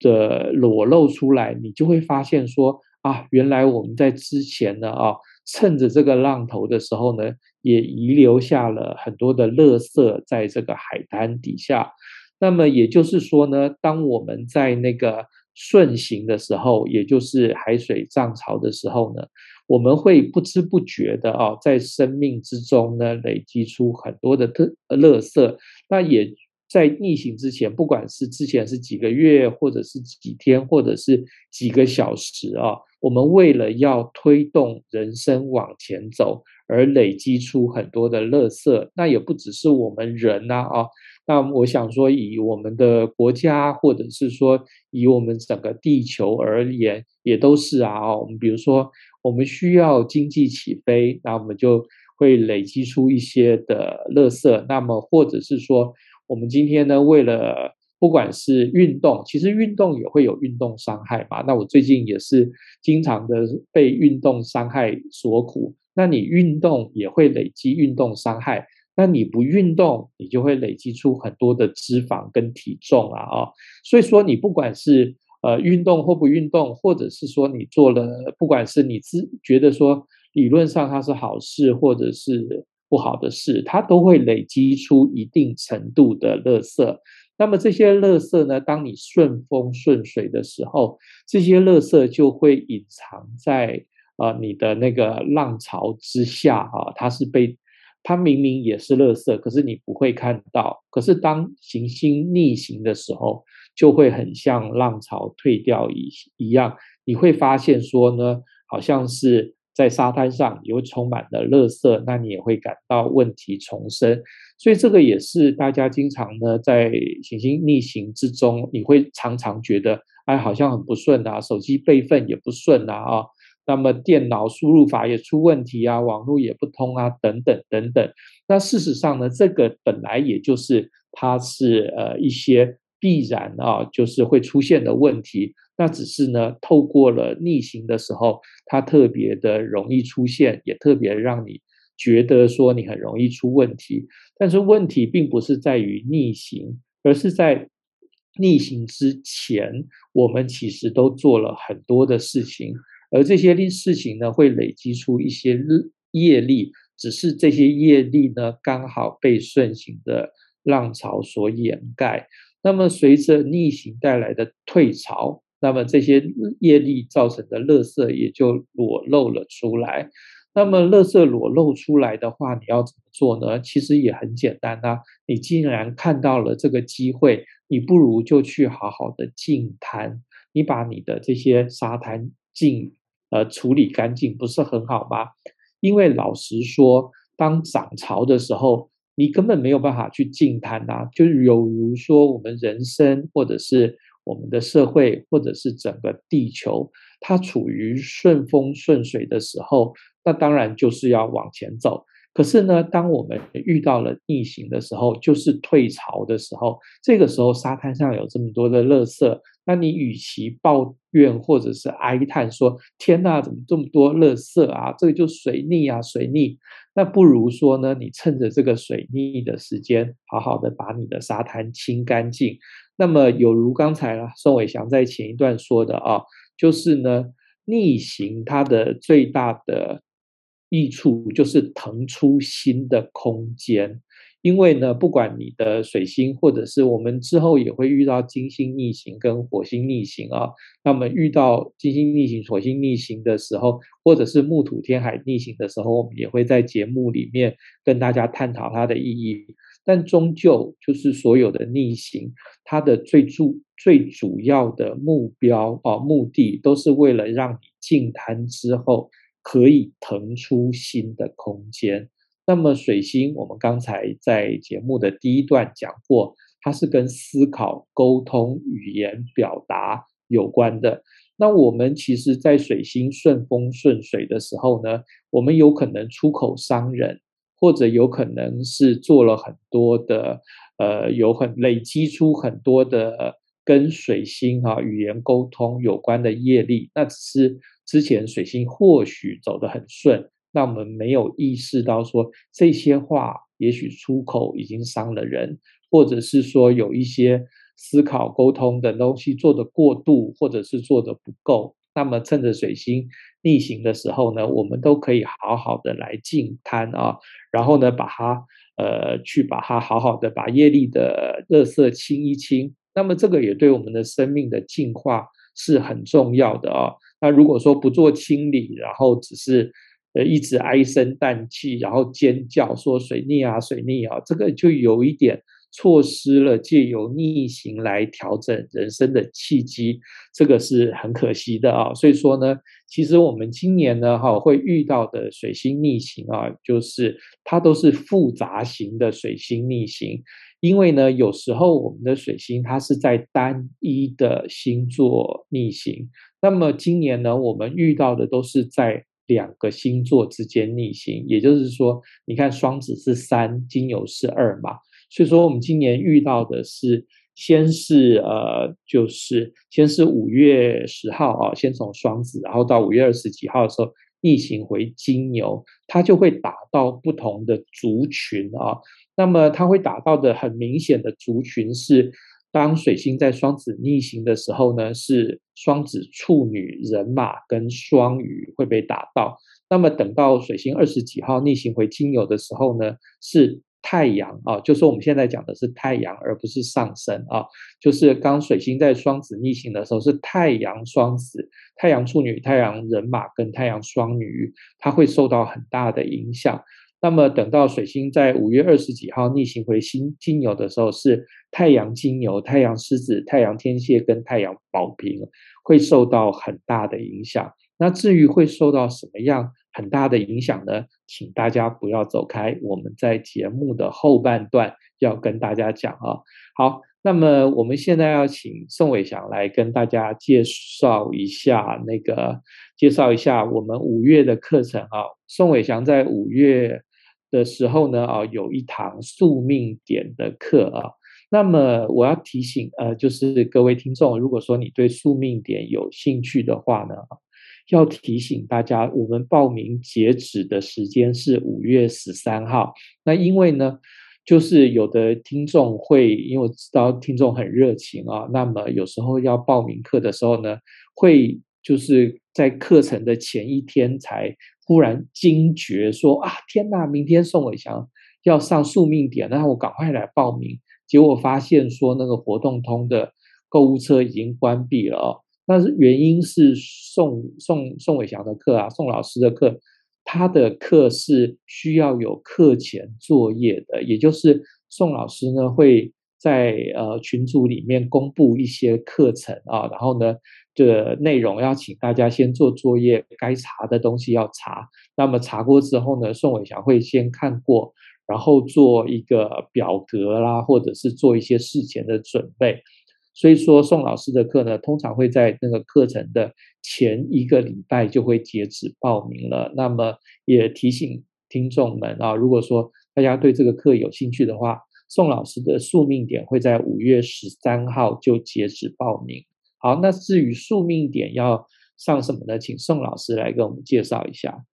的裸露出来，你就会发现说。啊，原来我们在之前呢，啊，趁着这个浪头的时候呢，也遗留下了很多的垃圾在这个海滩底下。那么也就是说呢，当我们在那个顺行的时候，也就是海水涨潮的时候呢，我们会不知不觉的啊，在生命之中呢，累积出很多的特垃圾。那也。在逆行之前，不管是之前是几个月，或者是几天，或者是几个小时啊，我们为了要推动人生往前走，而累积出很多的垃圾。那也不只是我们人呐啊，那我想说，以我们的国家，或者是说以我们整个地球而言，也都是啊。我们比如说，我们需要经济起飞，那我们就会累积出一些的垃圾。那么或者是说，我们今天呢，为了不管是运动，其实运动也会有运动伤害嘛。那我最近也是经常的被运动伤害所苦。那你运动也会累积运动伤害，那你不运动，你就会累积出很多的脂肪跟体重啊啊。所以说，你不管是呃运动或不运动，或者是说你做了，不管是你自觉得说理论上它是好事，或者是。不好的事，它都会累积出一定程度的垃圾。那么这些垃圾呢，当你顺风顺水的时候，这些垃圾就会隐藏在啊、呃、你的那个浪潮之下啊，它是被它明明也是垃圾，可是你不会看到。可是当行星逆行的时候，就会很像浪潮退掉一一样，你会发现说呢，好像是在沙滩上又充满了垃圾，那你也会感到问题丛生。所以这个也是大家经常呢在行星逆行之中，你会常常觉得哎，好像很不顺啊，手机备份也不顺啊啊。那么电脑输入法也出问题啊，网络也不通啊，等等等等。那事实上呢，这个本来也就是它是呃一些必然啊，就是会出现的问题。那只是呢，透过了逆行的时候，它特别的容易出现，也特别让你觉得说你很容易出问题。但是问题并不是在于逆行，而是在逆行之前，我们其实都做了很多的事情。而这些事情呢，会累积出一些业力，只是这些业力呢，刚好被顺行的浪潮所掩盖。那么，随着逆行带来的退潮，那么这些业力造成的垃圾也就裸露了出来。那么，垃圾裸露出来的话，你要怎么做呢？其实也很简单啊。你既然看到了这个机会，你不如就去好好的净滩，你把你的这些沙滩净。呃，处理干净不是很好吗？因为老实说，当涨潮的时候，你根本没有办法去净滩呐。就是有如说，我们人生，或者是我们的社会，或者是整个地球，它处于顺风顺水的时候，那当然就是要往前走。可是呢，当我们遇到了逆行的时候，就是退潮的时候，这个时候沙滩上有这么多的垃圾，那你与其抱怨或者是哀叹说“天哪，怎么这么多垃圾啊？这个就水逆啊，水逆”，那不如说呢，你趁着这个水逆的时间，好好的把你的沙滩清干净。那么有如刚才宋伟祥在前一段说的啊，就是呢，逆行它的最大的。益处就是腾出新的空间，因为呢，不管你的水星，或者是我们之后也会遇到金星逆行跟火星逆行啊。那么遇到金星逆行、火星逆行的时候，或者是木土天海逆行的时候，我们也会在节目里面跟大家探讨它的意义。但终究就是所有的逆行，它的最主最主要的目标啊，目的都是为了让你进滩之后。可以腾出新的空间。那么水星，我们刚才在节目的第一段讲过，它是跟思考、沟通、语言表达有关的。那我们其实，在水星顺风顺水的时候呢，我们有可能出口伤人，或者有可能是做了很多的，呃，有很累积出很多的跟水星啊语言沟通有关的业力，那只是。之前水星或许走得很顺，那我们没有意识到说这些话也许出口已经伤了人，或者是说有一些思考沟通的东西做得过度，或者是做得不够。那么趁着水星逆行的时候呢，我们都可以好好的来净滩啊，然后呢把它呃去把它好好的把业力的垃圾清一清。那么这个也对我们的生命的净化是很重要的啊。那如果说不做清理，然后只是呃一直唉声叹气，然后尖叫说水逆啊水逆啊，这个就有一点错失了借由逆行来调整人生的契机，这个是很可惜的啊。所以说呢，其实我们今年呢哈会遇到的水星逆行啊，就是它都是复杂型的水星逆行，因为呢有时候我们的水星它是在单一的星座逆行。那么今年呢，我们遇到的都是在两个星座之间逆行，也就是说，你看双子是三，金牛是二嘛，所以说我们今年遇到的是，先是呃，就是先是五月十号啊，先从双子，然后到五月二十几号的时候逆行回金牛，它就会打到不同的族群啊，那么它会打到的很明显的族群是。当水星在双子逆行的时候呢，是双子、处女、人马跟双鱼会被打到。那么等到水星二十几号逆行回金牛的时候呢，是太阳啊，就是我们现在讲的是太阳，而不是上升啊。就是刚水星在双子逆行的时候，是太阳双子、太阳处女、太阳人马跟太阳双鱼，它会受到很大的影响。那么等到水星在五月二十几号逆行回新金牛的时候，是太阳金牛、太阳狮子、太阳天蝎跟太阳宝瓶会受到很大的影响。那至于会受到什么样很大的影响呢？请大家不要走开，我们在节目的后半段要跟大家讲啊。好，那么我们现在要请宋伟祥来跟大家介绍一下那个，介绍一下我们五月的课程啊。宋伟祥在五月的时候呢，啊，有一堂宿命点的课啊。那么我要提醒呃，就是各位听众，如果说你对宿命点有兴趣的话呢，要提醒大家，我们报名截止的时间是五月十三号。那因为呢，就是有的听众会，因为我知道听众很热情啊，那么有时候要报名课的时候呢，会就是在课程的前一天才忽然惊觉说啊，天哪，明天宋伟祥要上宿命点，那我赶快来报名。结果发现说那个活动通的购物车已经关闭了哦。那是原因是宋宋宋伟祥的课啊，宋老师的课，他的课是需要有课前作业的，也就是宋老师呢会在呃群组里面公布一些课程啊，然后呢这个内容要请大家先做作业，该查的东西要查。那么查过之后呢，宋伟祥会先看过，然后做一个表格啦，或者是做一些事前的准备。所以说，宋老师的课呢，通常会在那个课程的前一个礼拜就会截止报名了。那么也提醒听众们啊，如果说大家对这个课有兴趣的话，宋老师的宿命点会在五月十三号就截止报名。好，那至于宿命点要上什么呢？请宋老师来给我们介绍一下。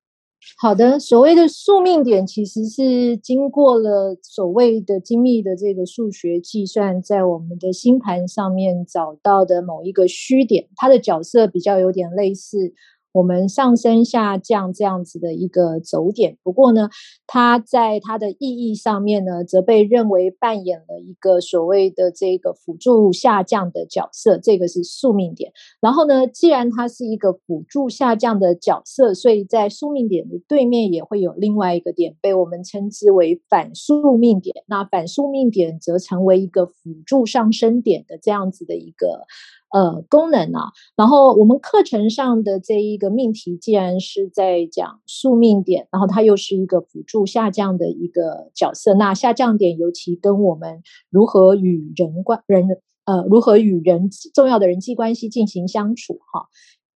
好的，所谓的宿命点其实是经过了所谓的精密的这个数学计算，在我们的星盘上面找到的某一个虚点，它的角色比较有点类似。我们上升下降这样子的一个走点，不过呢，它在它的意义上面呢，则被认为扮演了一个所谓的这个辅助下降的角色，这个是宿命点。然后呢，既然它是一个辅助下降的角色，所以在宿命点的对面也会有另外一个点，被我们称之为反宿命点。那反宿命点则成为一个辅助上升点的这样子的一个。呃，功能啊，然后我们课程上的这一个命题，既然是在讲宿命点，然后它又是一个辅助下降的一个角色，那下降点尤其跟我们如何与人关人呃，如何与人重要的人际关系进行相处哈。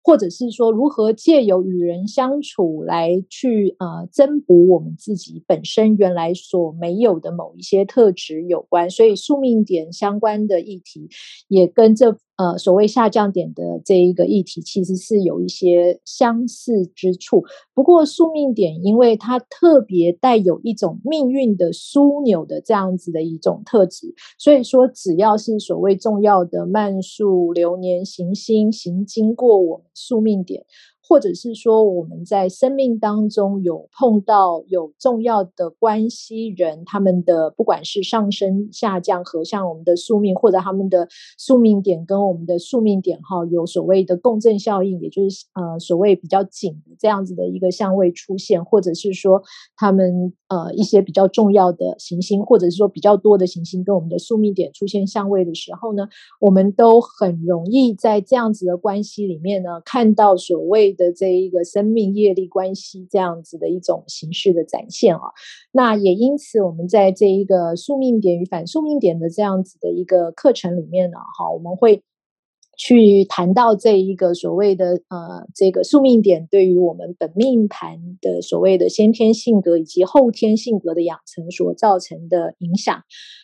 或者是说，如何借由与人相处来去呃增补我们自己本身原来所没有的某一些特质有关，所以宿命点相关的议题也跟这呃所谓下降点的这一个议题其实是有一些相似之处。不过宿命点因为它特别带有一种命运的枢纽的这样子的一种特质，所以说只要是所谓重要的慢速流年行星行经过我们。宿命点，或者是说我们在生命当中有碰到有重要的关系人，他们的不管是上升下降合相我们的宿命，或者他们的宿命点跟我们的宿命点哈有所谓的共振效应，也就是呃所谓比较紧的这样子的一个相位出现，或者是说他们。呃，一些比较重要的行星，或者是说比较多的行星跟我们的宿命点出现相位的时候呢，我们都很容易在这样子的关系里面呢，看到所谓的这一个生命业力关系这样子的一种形式的展现啊。那也因此，我们在这一个宿命点与反宿命点的这样子的一个课程里面呢，哈，我们会。去谈到这一个所谓的呃，这个宿命点对于我们本命盘的所谓的先天性格以及后天性格的养成所造成的影响。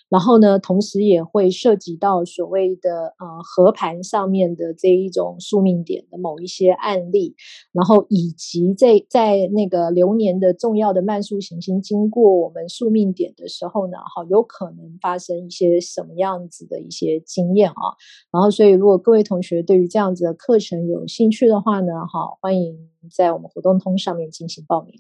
然后呢，同时也会涉及到所谓的呃合盘上面的这一种宿命点的某一些案例，然后以及在在那个流年的重要的慢速行星经过我们宿命点的时候呢，好有可能发生一些什么样子的一些经验啊。然后，所以如果各位同学对于这样子的课程有兴趣的话呢，好，欢迎在我们活动通上面进行报名。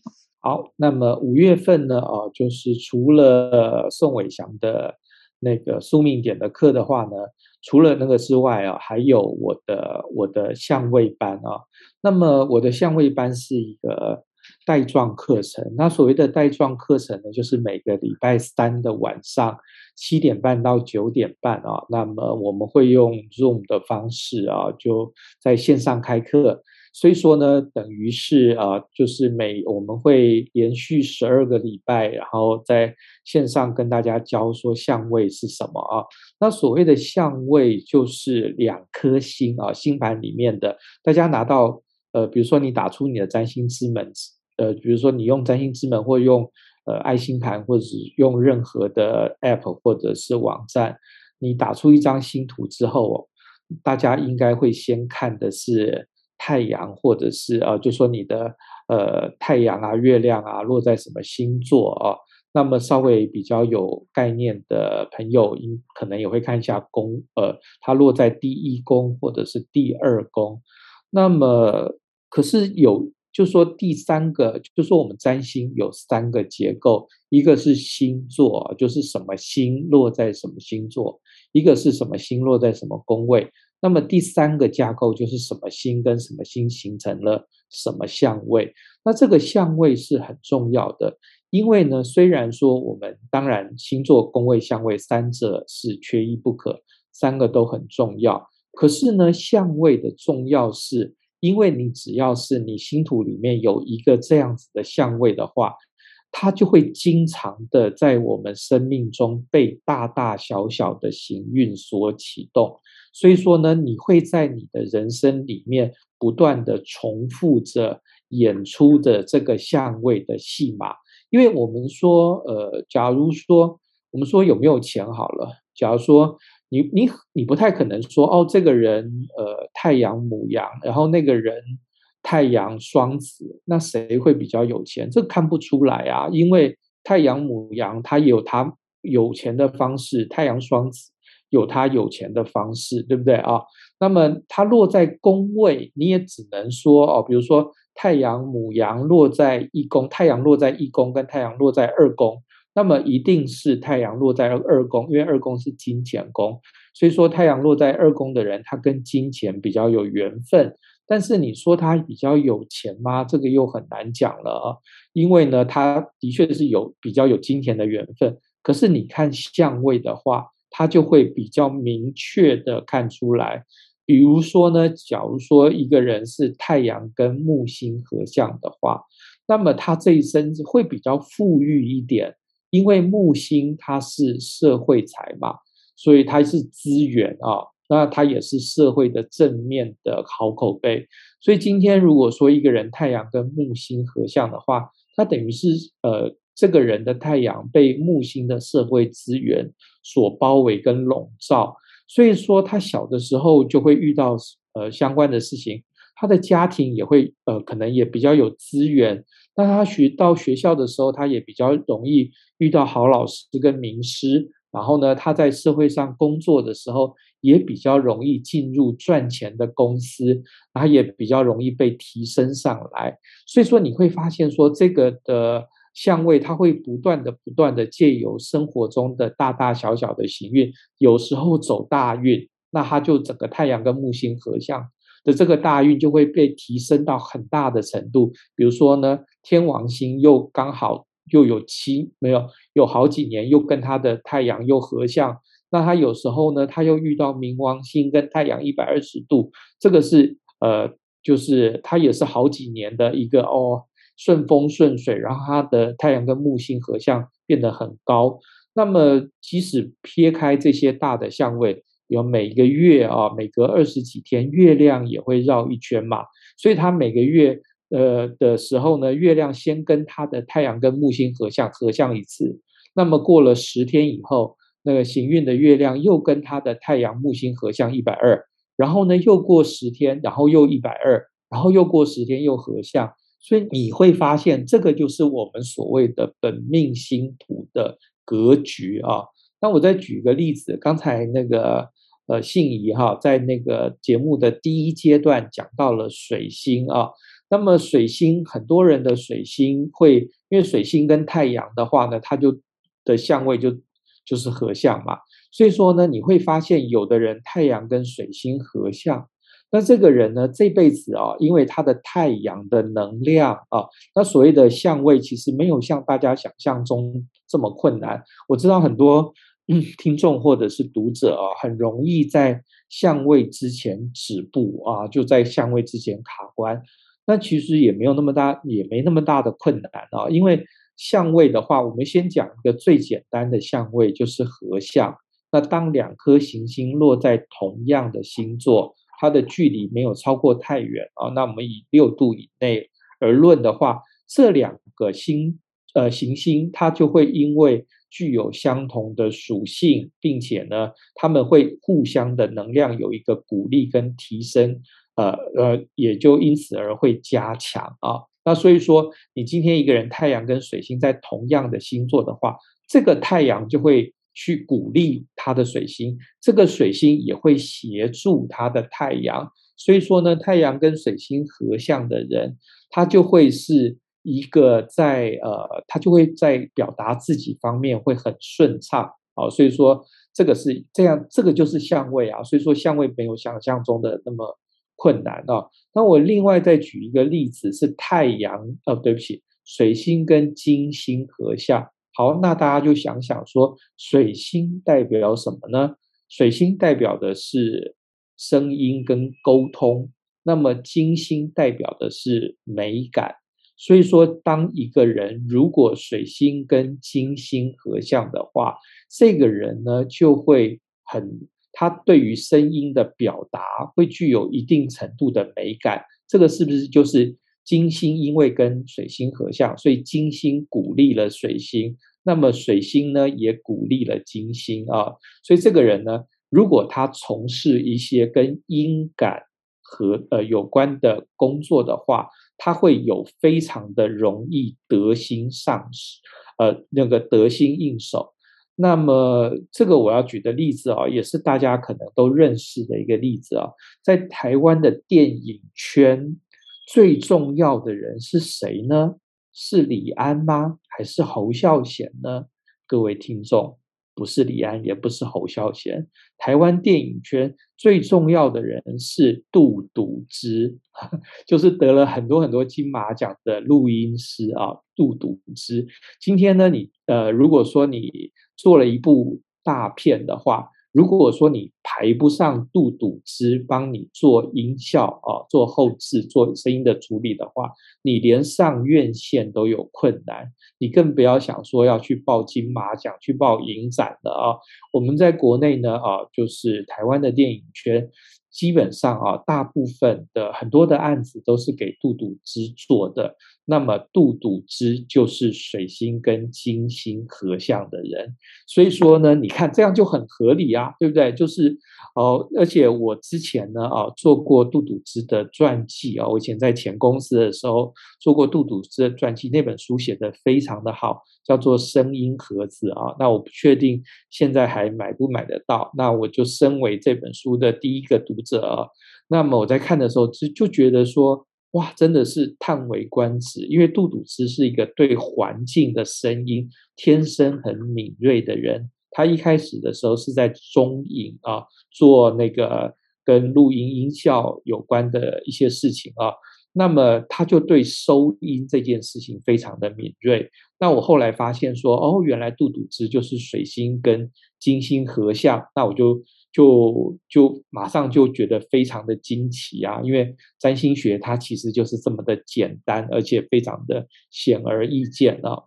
好，那么五月份呢，啊，就是除了宋伟祥的。那个宿命点的课的话呢，除了那个之外啊，还有我的我的相位班啊。那么我的相位班是一个带状课程。那所谓的带状课程呢，就是每个礼拜三的晚上七点半到九点半啊，那么我们会用 Zoom 的方式啊，就在线上开课。所以说呢，等于是啊，就是每我们会连续十二个礼拜，然后在线上跟大家教说相位是什么啊。那所谓的相位就是两颗星啊，星盘里面的，大家拿到呃，比如说你打出你的占星之门，呃，比如说你用占星之门或用呃爱心盘，或者是用任何的 app 或者是网站，你打出一张星图之后，大家应该会先看的是。太阳，或者是呃，就说你的呃太阳啊、月亮啊落在什么星座啊？那么稍微比较有概念的朋友，应可能也会看一下宫，呃，它落在第一宫或者是第二宫。那么可是有，就说第三个，就说我们占星有三个结构，一个是星座，就是什么星落在什么星座；一个是什么星落在什么宫位。那么第三个架构就是什么星跟什么星形成了什么相位，那这个相位是很重要的，因为呢，虽然说我们当然星座、宫位、相位三者是缺一不可，三个都很重要，可是呢，相位的重要是，因为你只要是你星图里面有一个这样子的相位的话，它就会经常的在我们生命中被大大小小的行运所启动。所以说呢，你会在你的人生里面不断的重复着演出的这个相位的戏码。因为我们说，呃，假如说我们说有没有钱好了，假如说你你你不太可能说哦，这个人呃太阳母羊，然后那个人太阳双子，那谁会比较有钱？这看不出来啊，因为太阳母羊他有他有钱的方式，太阳双子。有他有钱的方式，对不对啊？那么他落在宫位，你也只能说哦，比如说太阳母羊落在一宫，太阳落在一宫跟太阳落在二宫，那么一定是太阳落在二宫，因为二宫是金钱宫，所以说太阳落在二宫的人，他跟金钱比较有缘分。但是你说他比较有钱吗？这个又很难讲了啊，因为呢，他的确是有比较有金钱的缘分，可是你看相位的话。他就会比较明确的看出来，比如说呢，假如说一个人是太阳跟木星合相的话，那么他这一生会比较富裕一点，因为木星它是社会财嘛，所以它是资源啊，那它也是社会的正面的好口碑。所以今天如果说一个人太阳跟木星合相的话，他等于是呃。这个人的太阳被木星的社会资源所包围跟笼罩，所以说他小的时候就会遇到呃相关的事情，他的家庭也会呃可能也比较有资源，那他学到学校的时候，他也比较容易遇到好老师跟名师，然后呢，他在社会上工作的时候也比较容易进入赚钱的公司，他也比较容易被提升上来，所以说你会发现说这个的。相位，它会不断的、不断的借由生活中的大大小小的行运，有时候走大运，那它就整个太阳跟木星合相的这个大运就会被提升到很大的程度。比如说呢，天王星又刚好又有七没有有好几年又跟它的太阳又合相，那它有时候呢，它又遇到冥王星跟太阳一百二十度，这个是呃，就是它也是好几年的一个哦。顺风顺水，然后它的太阳跟木星合相变得很高。那么，即使撇开这些大的相位，有每一个月啊，每隔二十几天，月亮也会绕一圈嘛。所以它每个月呃的时候呢，月亮先跟它的太阳跟木星合相，合相一次。那么过了十天以后，那个行运的月亮又跟它的太阳木星合相一百二，然后呢又过十天，然后又一百二，然后又过十天又合相。所以你会发现，这个就是我们所谓的本命星图的格局啊。那我再举个例子，刚才那个呃信仪哈，在那个节目的第一阶段讲到了水星啊。那么水星，很多人的水星会，因为水星跟太阳的话呢，它就的相位就就是合相嘛。所以说呢，你会发现有的人太阳跟水星合相。那这个人呢，这辈子啊，因为他的太阳的能量啊，那所谓的相位其实没有像大家想象中这么困难。我知道很多嗯听众或者是读者啊，很容易在相位之前止步啊，就在相位之前卡关。那其实也没有那么大，也没那么大的困难啊，因为相位的话，我们先讲一个最简单的相位，就是合相。那当两颗行星落在同样的星座，它的距离没有超过太远啊。那我们以六度以内而论的话，这两个星呃行星，它就会因为具有相同的属性，并且呢，它们会互相的能量有一个鼓励跟提升，呃呃，也就因此而会加强啊。那所以说，你今天一个人太阳跟水星在同样的星座的话，这个太阳就会。去鼓励他的水星，这个水星也会协助他的太阳，所以说呢，太阳跟水星合相的人，他就会是一个在呃，他就会在表达自己方面会很顺畅啊，所以说这个是这样，这个就是相位啊，所以说相位没有想象中的那么困难啊。那我另外再举一个例子，是太阳，呃，对不起，水星跟金星合相。好，那大家就想想说，水星代表什么呢？水星代表的是声音跟沟通，那么金星代表的是美感。所以说，当一个人如果水星跟金星合相的话，这个人呢就会很，他对于声音的表达会具有一定程度的美感。这个是不是就是？金星因为跟水星合相，所以金星鼓励了水星，那么水星呢也鼓励了金星啊。所以这个人呢，如果他从事一些跟音感和呃有关的工作的话，他会有非常的容易得心上手，呃，那个得心应手。那么这个我要举的例子啊，也是大家可能都认识的一个例子啊，在台湾的电影圈。最重要的人是谁呢？是李安吗？还是侯孝贤呢？各位听众，不是李安，也不是侯孝贤。台湾电影圈最重要的人是杜笃之，*laughs* 就是得了很多很多金马奖的录音师啊，杜笃之。今天呢，你呃，如果说你做了一部大片的话。如果说你排不上杜笃之帮你做音效啊，做后制、做声音的处理的话，你连上院线都有困难，你更不要想说要去报金马奖、去报影展了啊！我们在国内呢啊，就是台湾的电影圈。基本上啊，大部分的很多的案子都是给杜笃之做的。那么杜笃之就是水星跟金星合相的人，所以说呢，你看这样就很合理啊，对不对？就是哦，而且我之前呢啊做过杜笃之的传记啊，我以前在前公司的时候做过杜笃之的传记，那本书写得非常的好。叫做声音盒子啊，那我不确定现在还买不买得到。那我就身为这本书的第一个读者，那么我在看的时候就就觉得说，哇，真的是叹为观止。因为杜笃之是一个对环境的声音天生很敏锐的人。他一开始的时候是在中影啊做那个跟录音音效有关的一些事情啊。那么他就对收音这件事情非常的敏锐。那我后来发现说，哦，原来杜笃之就是水星跟金星合相。那我就就就马上就觉得非常的惊奇啊，因为占星学它其实就是这么的简单，而且非常的显而易见啊。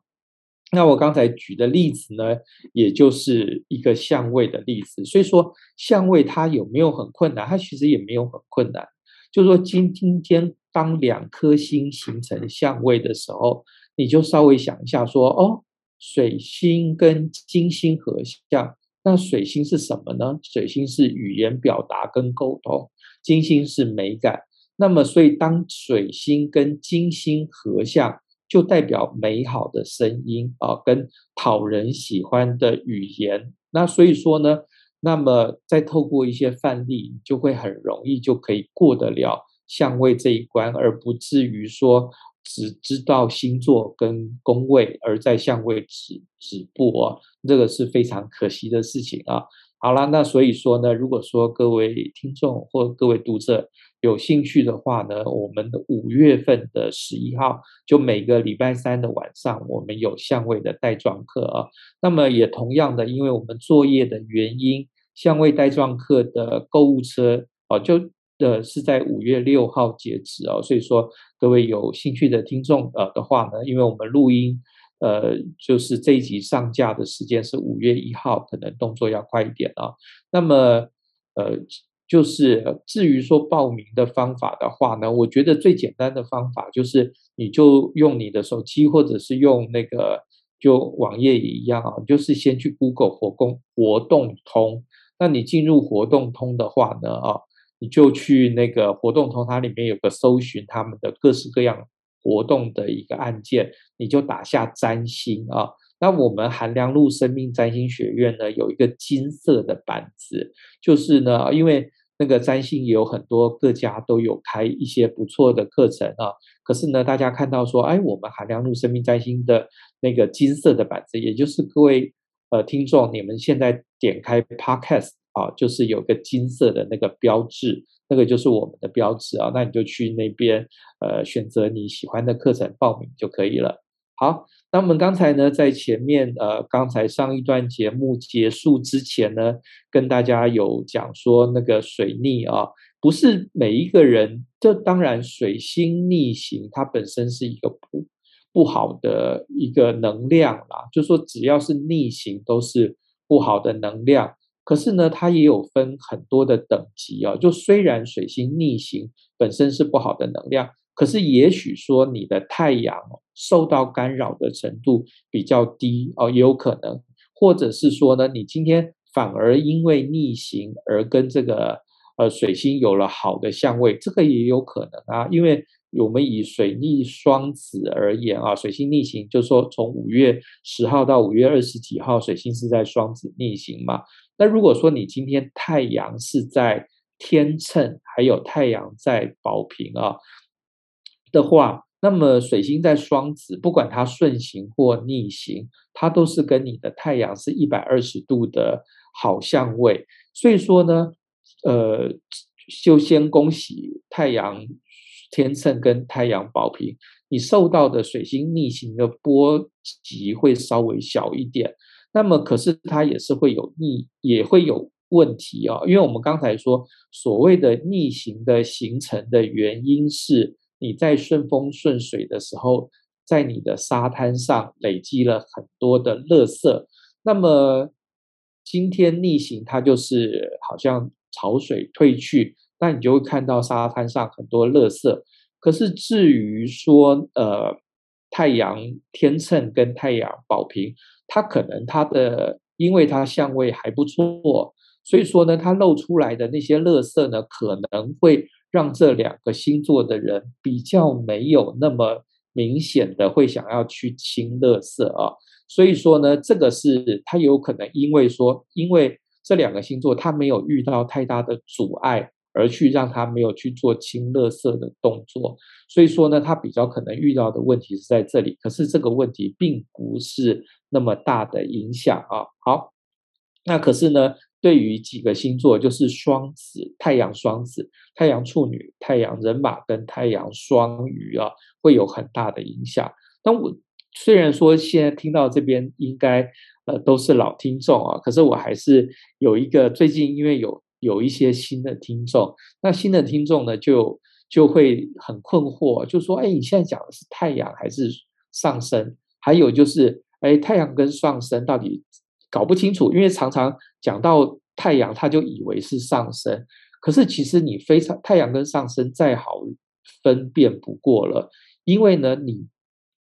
那我刚才举的例子呢，也就是一个相位的例子。所以说，相位它有没有很困难？它其实也没有很困难。就是说，今今天。当两颗星形成相位的时候，你就稍微想一下说，说哦，水星跟金星合相，那水星是什么呢？水星是语言表达跟沟通，金星是美感。那么，所以当水星跟金星合相，就代表美好的声音啊，跟讨人喜欢的语言。那所以说呢，那么再透过一些范例，就会很容易就可以过得了。相位这一关，而不至于说只知道星座跟宫位，而在相位止止步哦，这个是非常可惜的事情啊。好了，那所以说呢，如果说各位听众或各位读者，有兴趣的话呢，我们的五月份的十一号，就每个礼拜三的晚上，我们有相位的带状课啊。那么也同样的，因为我们作业的原因，相位带状课的购物车哦，就呃是在五月六号截止哦。所以说，各位有兴趣的听众呃的话呢，因为我们录音呃就是这一集上架的时间是五月一号，可能动作要快一点啊。那么呃。就是至于说报名的方法的话呢，我觉得最简单的方法就是你就用你的手机或者是用那个就网页也一样啊，就是先去 Google 活动活动通。那你进入活动通的话呢啊，你就去那个活动通，它里面有个搜寻他们的各式各样活动的一个按键，你就打下占星啊。那我们韩良路生命占星学院呢，有一个金色的板子，就是呢，因为那个占星也有很多各家都有开一些不错的课程啊，可是呢，大家看到说，哎，我们韩良路生命占星的那个金色的板子，也就是各位呃听众，你们现在点开 Podcast 啊，就是有个金色的那个标志，那个就是我们的标志啊，那你就去那边呃选择你喜欢的课程报名就可以了。好。那我们刚才呢，在前面呃，刚才上一段节目结束之前呢，跟大家有讲说那个水逆啊，不是每一个人，这当然水星逆行它本身是一个不不好的一个能量啦，就说只要是逆行都是不好的能量，可是呢，它也有分很多的等级啊，就虽然水星逆行本身是不好的能量。可是，也许说你的太阳受到干扰的程度比较低哦，也有可能，或者是说呢，你今天反而因为逆行而跟这个呃水星有了好的相位，这个也有可能啊。因为我们以水逆双子而言啊，水星逆行就是说从五月十号到五月二十几号，水星是在双子逆行嘛。那如果说你今天太阳是在天秤，还有太阳在宝瓶啊。的话，那么水星在双子，不管它顺行或逆行，它都是跟你的太阳是一百二十度的好相位。所以说呢，呃，就先恭喜太阳天秤跟太阳宝瓶，你受到的水星逆行的波及会稍微小一点。那么，可是它也是会有逆，也会有问题啊、哦，因为我们刚才说，所谓的逆行的形成的原因是。你在顺风顺水的时候，在你的沙滩上累积了很多的垃圾，那么今天逆行，它就是好像潮水退去，那你就会看到沙滩上很多垃圾。可是至于说，呃，太阳天秤跟太阳宝瓶，它可能它的，因为它相位还不错，所以说呢，它露出来的那些乐色呢，可能会。让这两个星座的人比较没有那么明显的会想要去清乐色啊，所以说呢，这个是他有可能因为说，因为这两个星座他没有遇到太大的阻碍，而去让他没有去做清垃圾的动作，所以说呢，他比较可能遇到的问题是在这里，可是这个问题并不是那么大的影响啊。好，那可是呢。对于几个星座，就是双子、太阳双子、太阳处女、太阳人马跟太阳双鱼啊，会有很大的影响。但我虽然说现在听到这边应该呃都是老听众啊，可是我还是有一个最近因为有有一些新的听众，那新的听众呢就就会很困惑，就说：哎，你现在讲的是太阳还是上升？还有就是，哎，太阳跟上升到底？搞不清楚，因为常常讲到太阳，他就以为是上升。可是其实你非常太阳跟上升再好分辨不过了，因为呢，你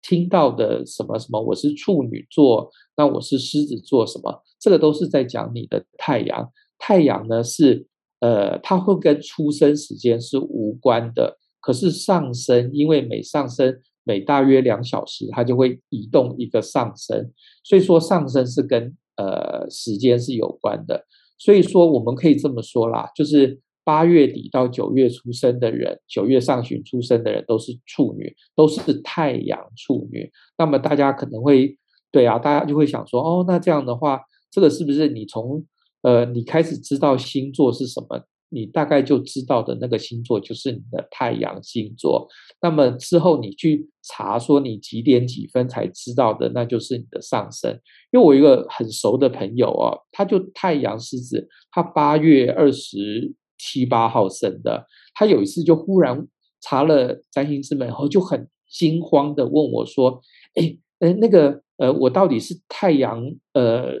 听到的什么什么，我是处女座，那我是狮子座，什么这个都是在讲你的太阳。太阳呢是呃，它会跟出生时间是无关的。可是上升，因为每上升每大约两小时，它就会移动一个上升，所以说上升是跟呃，时间是有关的，所以说我们可以这么说啦，就是八月底到九月出生的人，九月上旬出生的人都是处女，都是太阳处女。那么大家可能会对啊，大家就会想说，哦，那这样的话，这个是不是你从呃你开始知道星座是什么，你大概就知道的那个星座就是你的太阳星座。那么之后你去查说你几点几分才知道的，那就是你的上升。因为我一个很熟的朋友哦，他就太阳狮子，他八月二十七八号生的。他有一次就忽然查了占星之门后，就很惊慌的问我说：“哎，哎，那个呃，我到底是太阳呃，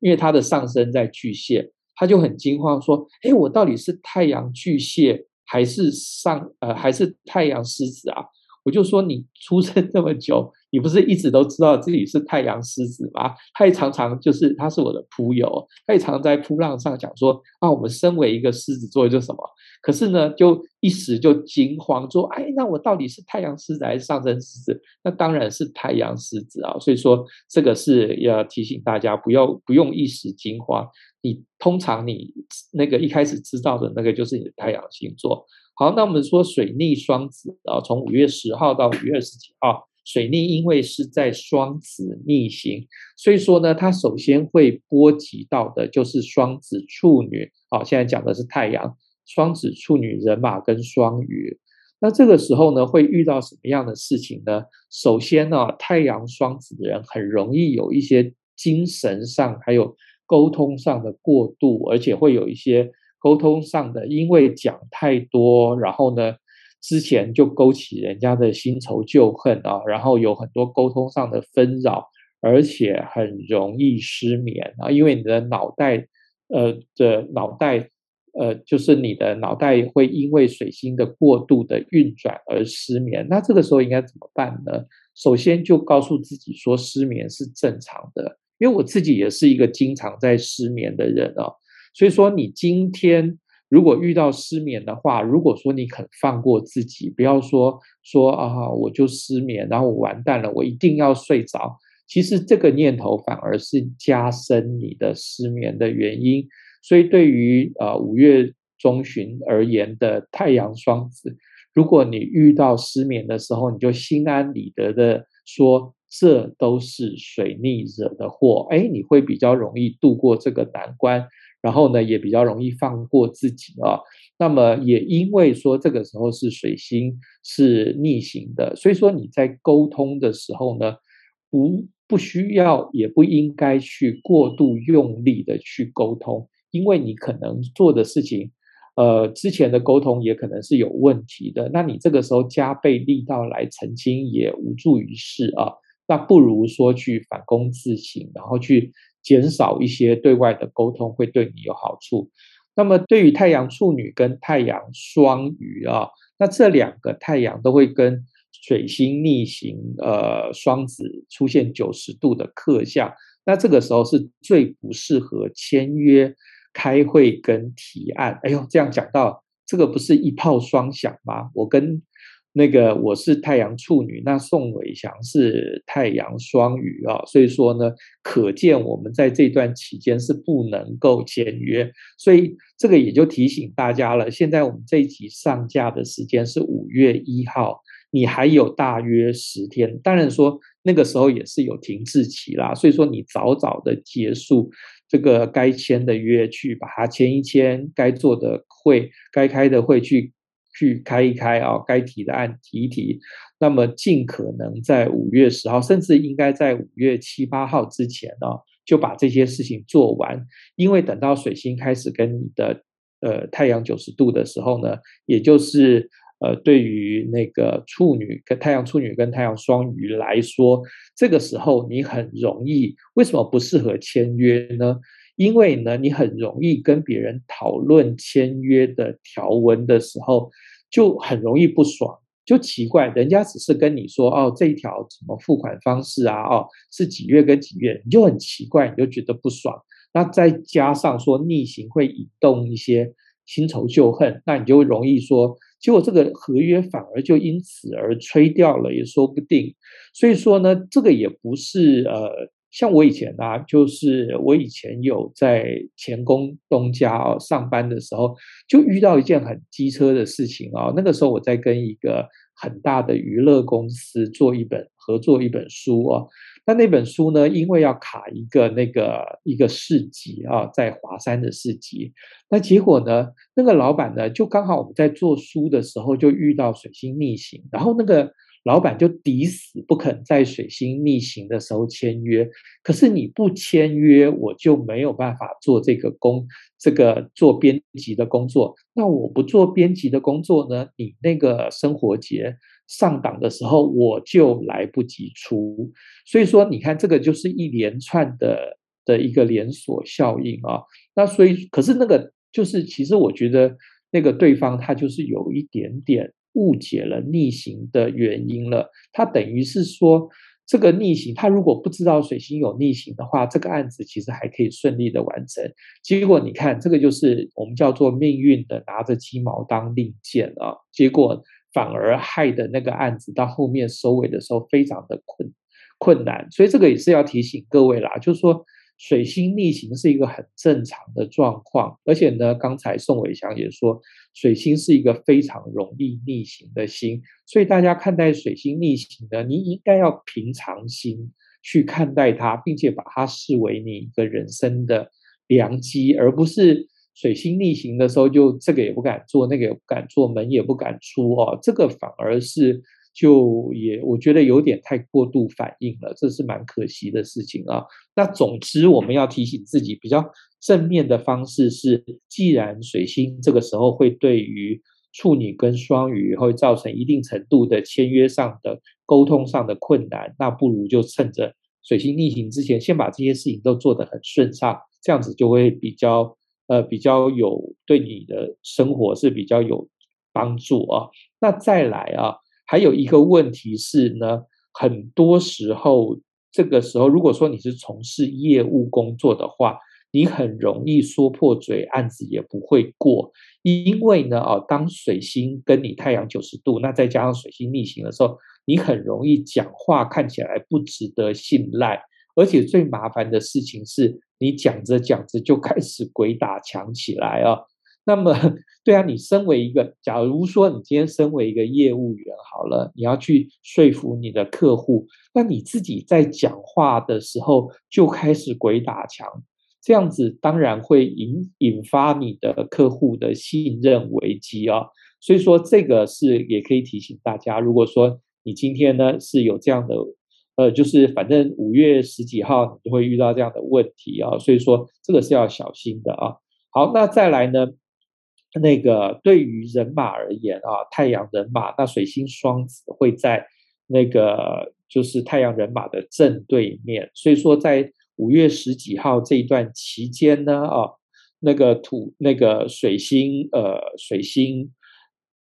因为他的上升在巨蟹。”他就很惊慌说：“哎，我到底是太阳巨蟹还是上呃还是太阳狮子啊？”我就说：“你出生这么久，你不是一直都知道自己是太阳狮子吗？”他也常常就是他是我的扑友，他也常在扑浪上讲说：“啊，我们身为一个狮子座就什么？”可是呢，就一时就惊慌说：“哎，那我到底是太阳狮子还是上升狮子？”那当然是太阳狮子啊！所以说这个是要提醒大家，不要不用一时惊慌。你通常你那个一开始知道的那个就是你的太阳星座。好，那我们说水逆双子啊，从五月十号到五月二十几号，水逆因为是在双子逆行，所以说呢，它首先会波及到的就是双子处女。好，现在讲的是太阳双子处女人马跟双鱼。那这个时候呢，会遇到什么样的事情呢？首先呢，太阳双子的人很容易有一些精神上还有。沟通上的过度，而且会有一些沟通上的，因为讲太多，然后呢，之前就勾起人家的新仇旧恨啊，然后有很多沟通上的纷扰，而且很容易失眠啊，因为你的脑袋，呃的脑袋，呃，就是你的脑袋会因为水星的过度的运转而失眠。那这个时候应该怎么办呢？首先就告诉自己说，失眠是正常的。因为我自己也是一个经常在失眠的人啊，所以说你今天如果遇到失眠的话，如果说你肯放过自己，不要说说啊，我就失眠，然后我完蛋了，我一定要睡着。其实这个念头反而是加深你的失眠的原因。所以对于呃五月中旬而言的太阳双子，如果你遇到失眠的时候，你就心安理得的说。这都是水逆惹的祸，哎，你会比较容易度过这个难关，然后呢，也比较容易放过自己啊。那么也因为说这个时候是水星是逆行的，所以说你在沟通的时候呢，不不需要也不应该去过度用力的去沟通，因为你可能做的事情，呃，之前的沟通也可能是有问题的，那你这个时候加倍力道来澄清也无助于事啊。那不如说去反躬自省，然后去减少一些对外的沟通，会对你有好处。那么对于太阳处女跟太阳双鱼啊，那这两个太阳都会跟水星逆行，呃，双子出现九十度的克相，那这个时候是最不适合签约、开会跟提案。哎呦，这样讲到这个不是一炮双响吗？我跟那个我是太阳处女，那宋伟祥是太阳双鱼啊，所以说呢，可见我们在这段期间是不能够签约，所以这个也就提醒大家了。现在我们这一集上架的时间是五月一号，你还有大约十天，当然说那个时候也是有停滞期啦，所以说你早早的结束这个该签的约，去把它签一签，该做的会，该开的会去。去开一开啊，该提的案提一提，那么尽可能在五月十号，甚至应该在五月七八号之前呢，就把这些事情做完。因为等到水星开始跟你的呃太阳九十度的时候呢，也就是呃对于那个处女跟太阳处女跟太阳双鱼来说，这个时候你很容易，为什么不适合签约呢？因为呢，你很容易跟别人讨论签约的条文的时候，就很容易不爽，就奇怪，人家只是跟你说哦，这一条什么付款方式啊，哦，是几月跟几月，你就很奇怪，你就觉得不爽。那再加上说逆行会引动一些新仇旧恨，那你就容易说，结果这个合约反而就因此而吹掉了，也说不定。所以说呢，这个也不是呃。像我以前啊，就是我以前有在前工东家哦上班的时候，就遇到一件很机车的事情啊。那个时候我在跟一个很大的娱乐公司做一本合作一本书哦。那那本书呢，因为要卡一个那个一个市集啊，在华山的市集。那结果呢，那个老板呢，就刚好我们在做书的时候就遇到水星逆行，然后那个。老板就抵死不肯在水星逆行的时候签约，可是你不签约，我就没有办法做这个工，这个做编辑的工作。那我不做编辑的工作呢？你那个生活节上档的时候，我就来不及出。所以说，你看这个就是一连串的的一个连锁效应啊。那所以，可是那个就是，其实我觉得那个对方他就是有一点点。误解了逆行的原因了，他等于是说，这个逆行，他如果不知道水星有逆行的话，这个案子其实还可以顺利的完成。结果你看，这个就是我们叫做命运的拿着鸡毛当令箭啊，结果反而害的那个案子到后面收尾的时候非常的困困难。所以这个也是要提醒各位啦，就是说。水星逆行是一个很正常的状况，而且呢，刚才宋伟祥也说，水星是一个非常容易逆行的星，所以大家看待水星逆行呢，你应该要平常心去看待它，并且把它视为你一个人生的良机，而不是水星逆行的时候就这个也不敢做，那个也不敢做，门也不敢出哦，这个反而是。就也我觉得有点太过度反应了，这是蛮可惜的事情啊。那总之我们要提醒自己，比较正面的方式是，既然水星这个时候会对于处女跟双鱼会造成一定程度的签约上的沟通上的困难，那不如就趁着水星逆行之前，先把这些事情都做得很顺畅，这样子就会比较呃比较有对你的生活是比较有帮助啊。那再来啊。还有一个问题是呢，很多时候这个时候，如果说你是从事业务工作的话，你很容易说破嘴，案子也不会过。因为呢，哦，当水星跟你太阳九十度，那再加上水星逆行的时候，你很容易讲话看起来不值得信赖，而且最麻烦的事情是你讲着讲着就开始鬼打墙起来啊。那么，对啊，你身为一个，假如说你今天身为一个业务员好了，你要去说服你的客户，那你自己在讲话的时候就开始鬼打墙，这样子当然会引引发你的客户的信任危机啊。所以说，这个是也可以提醒大家，如果说你今天呢是有这样的，呃，就是反正五月十几号你就会遇到这样的问题啊，所以说这个是要小心的啊。好，那再来呢？那个对于人马而言啊，太阳人马，那水星双子会在那个就是太阳人马的正对面，所以说在五月十几号这一段期间呢，啊，那个土那个水星呃水星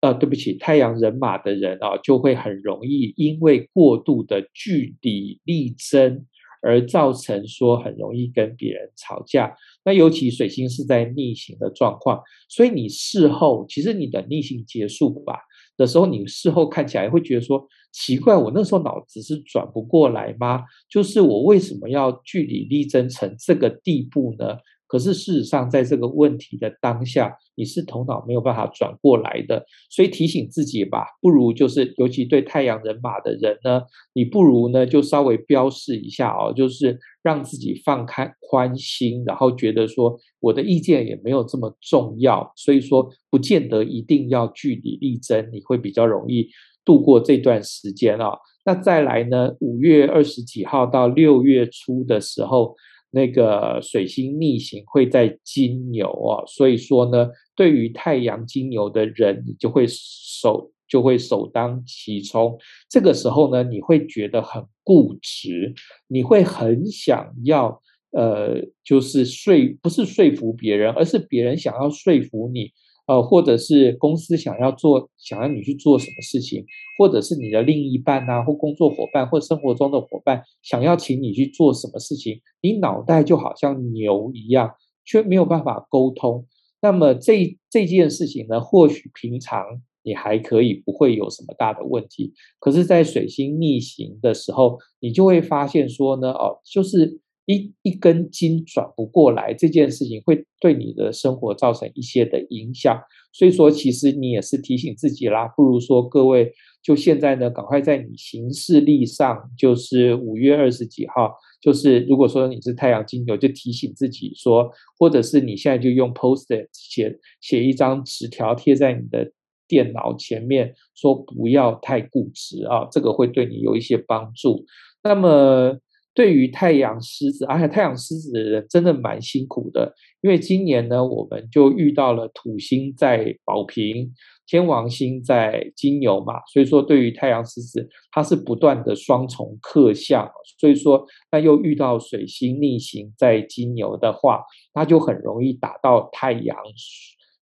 呃对不起，太阳人马的人啊，就会很容易因为过度的据理力争。而造成说很容易跟别人吵架，那尤其水星是在逆行的状况，所以你事后其实你的逆行结束吧的时候，你事后看起来会觉得说奇怪，我那时候脑子是转不过来吗？就是我为什么要据理力争成这个地步呢？可是事实上，在这个问题的当下，你是头脑没有办法转过来的，所以提醒自己吧，不如就是，尤其对太阳人马的人呢，你不如呢就稍微标示一下哦，就是让自己放开宽心，然后觉得说我的意见也没有这么重要，所以说不见得一定要据理力争，你会比较容易度过这段时间啊。那再来呢，五月二十几号到六月初的时候。那个水星逆行会在金牛啊，所以说呢，对于太阳金牛的人，你就会首就会首当其冲。这个时候呢，你会觉得很固执，你会很想要呃，就是说不是说服别人，而是别人想要说服你。呃，或者是公司想要做，想要你去做什么事情，或者是你的另一半啊，或工作伙伴，或生活中的伙伴，想要请你去做什么事情，你脑袋就好像牛一样，却没有办法沟通。那么这这件事情呢，或许平常你还可以不会有什么大的问题。可是，在水星逆行的时候，你就会发现说呢，哦，就是一一根筋转不过来，这件事情会对你的生活造成一些的影响。所以说，其实你也是提醒自己啦，不如说各位就现在呢，赶快在你行事历上，就是五月二十几号，就是如果说你是太阳金牛，就提醒自己说，或者是你现在就用 Post-it 写写一张纸条贴在你的电脑前面，说不要太固执啊，这个会对你有一些帮助。那么。对于太阳狮子，而且太阳狮子的人真的蛮辛苦的，因为今年呢，我们就遇到了土星在宝瓶，天王星在金牛嘛，所以说对于太阳狮子，它是不断的双重克相，所以说那又遇到水星逆行在金牛的话，那就很容易打到太阳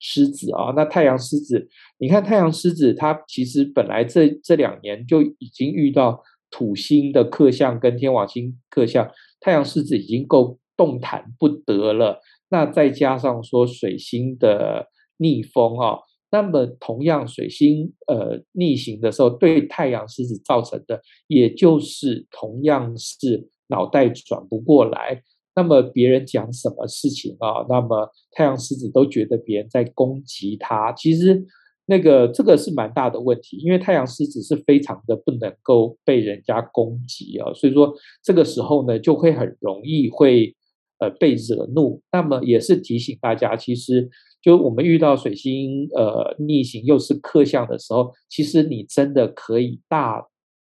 狮子啊。那太阳狮子，你看太阳狮子，它其实本来这这两年就已经遇到。土星的克相跟天王星克相，太阳狮子已经够动弹不得了。那再加上说水星的逆风啊，那么同样水星呃逆行的时候，对太阳狮子造成的，也就是同样是脑袋转不过来。那么别人讲什么事情啊，那么太阳狮子都觉得别人在攻击他。其实。那个这个是蛮大的问题，因为太阳狮子是非常的不能够被人家攻击啊，所以说这个时候呢就会很容易会呃被惹怒。那么也是提醒大家，其实就我们遇到水星呃逆行又是克相的时候，其实你真的可以大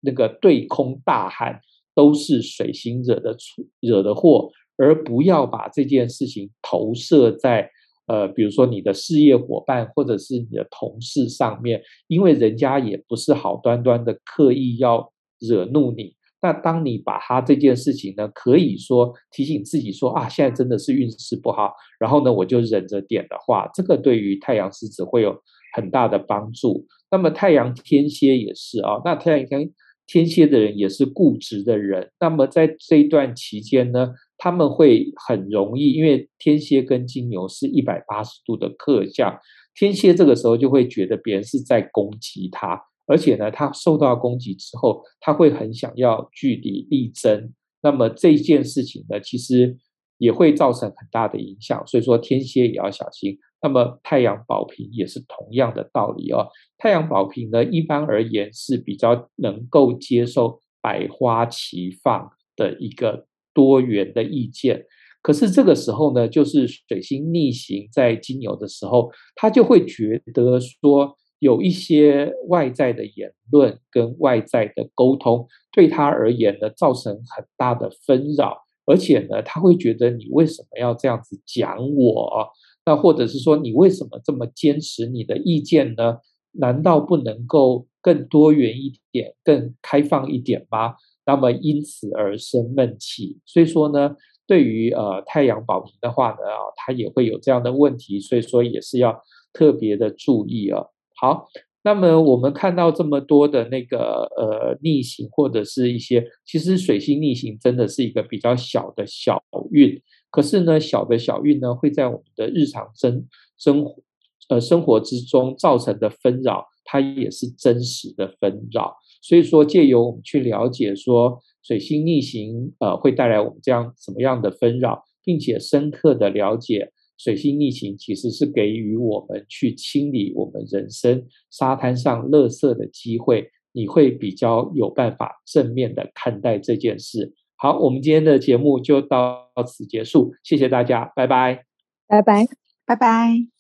那个对空大喊，都是水星惹的出惹的祸，而不要把这件事情投射在。呃，比如说你的事业伙伴或者是你的同事上面，因为人家也不是好端端的刻意要惹怒你。那当你把他这件事情呢，可以说提醒自己说啊，现在真的是运势不好，然后呢，我就忍着点的话，这个对于太阳狮子会有很大的帮助。那么太阳天蝎也是啊，那太阳天天蝎的人也是固执的人。那么在这一段期间呢，他们会很容易，因为天蝎跟金牛是一百八十度的克相，天蝎这个时候就会觉得别人是在攻击他，而且呢，他受到攻击之后，他会很想要据理力争。那么这件事情呢，其实也会造成很大的影响，所以说天蝎也要小心。那么太阳宝瓶也是同样的道理哦。太阳宝瓶呢，一般而言是比较能够接受百花齐放的一个。多元的意见，可是这个时候呢，就是水星逆行在金牛的时候，他就会觉得说，有一些外在的言论跟外在的沟通，对他而言呢，造成很大的纷扰，而且呢，他会觉得你为什么要这样子讲我？那或者是说，你为什么这么坚持你的意见呢？难道不能够更多元一点、更开放一点吗？那么因此而生闷气，所以说呢，对于呃太阳宝瓶的话呢啊，它也会有这样的问题，所以说也是要特别的注意啊。好，那么我们看到这么多的那个呃逆行或者是一些，其实水星逆行真的是一个比较小的小运，可是呢，小的小运呢会在我们的日常生生活呃生活之中造成的纷扰，它也是真实的纷扰。所以说，借由我们去了解说水星逆行，呃，会带来我们这样什么样的纷扰，并且深刻的了解水星逆行其实是给予我们去清理我们人生沙滩上垃圾的机会，你会比较有办法正面的看待这件事。好，我们今天的节目就到此结束，谢谢大家，拜拜，拜拜，拜拜。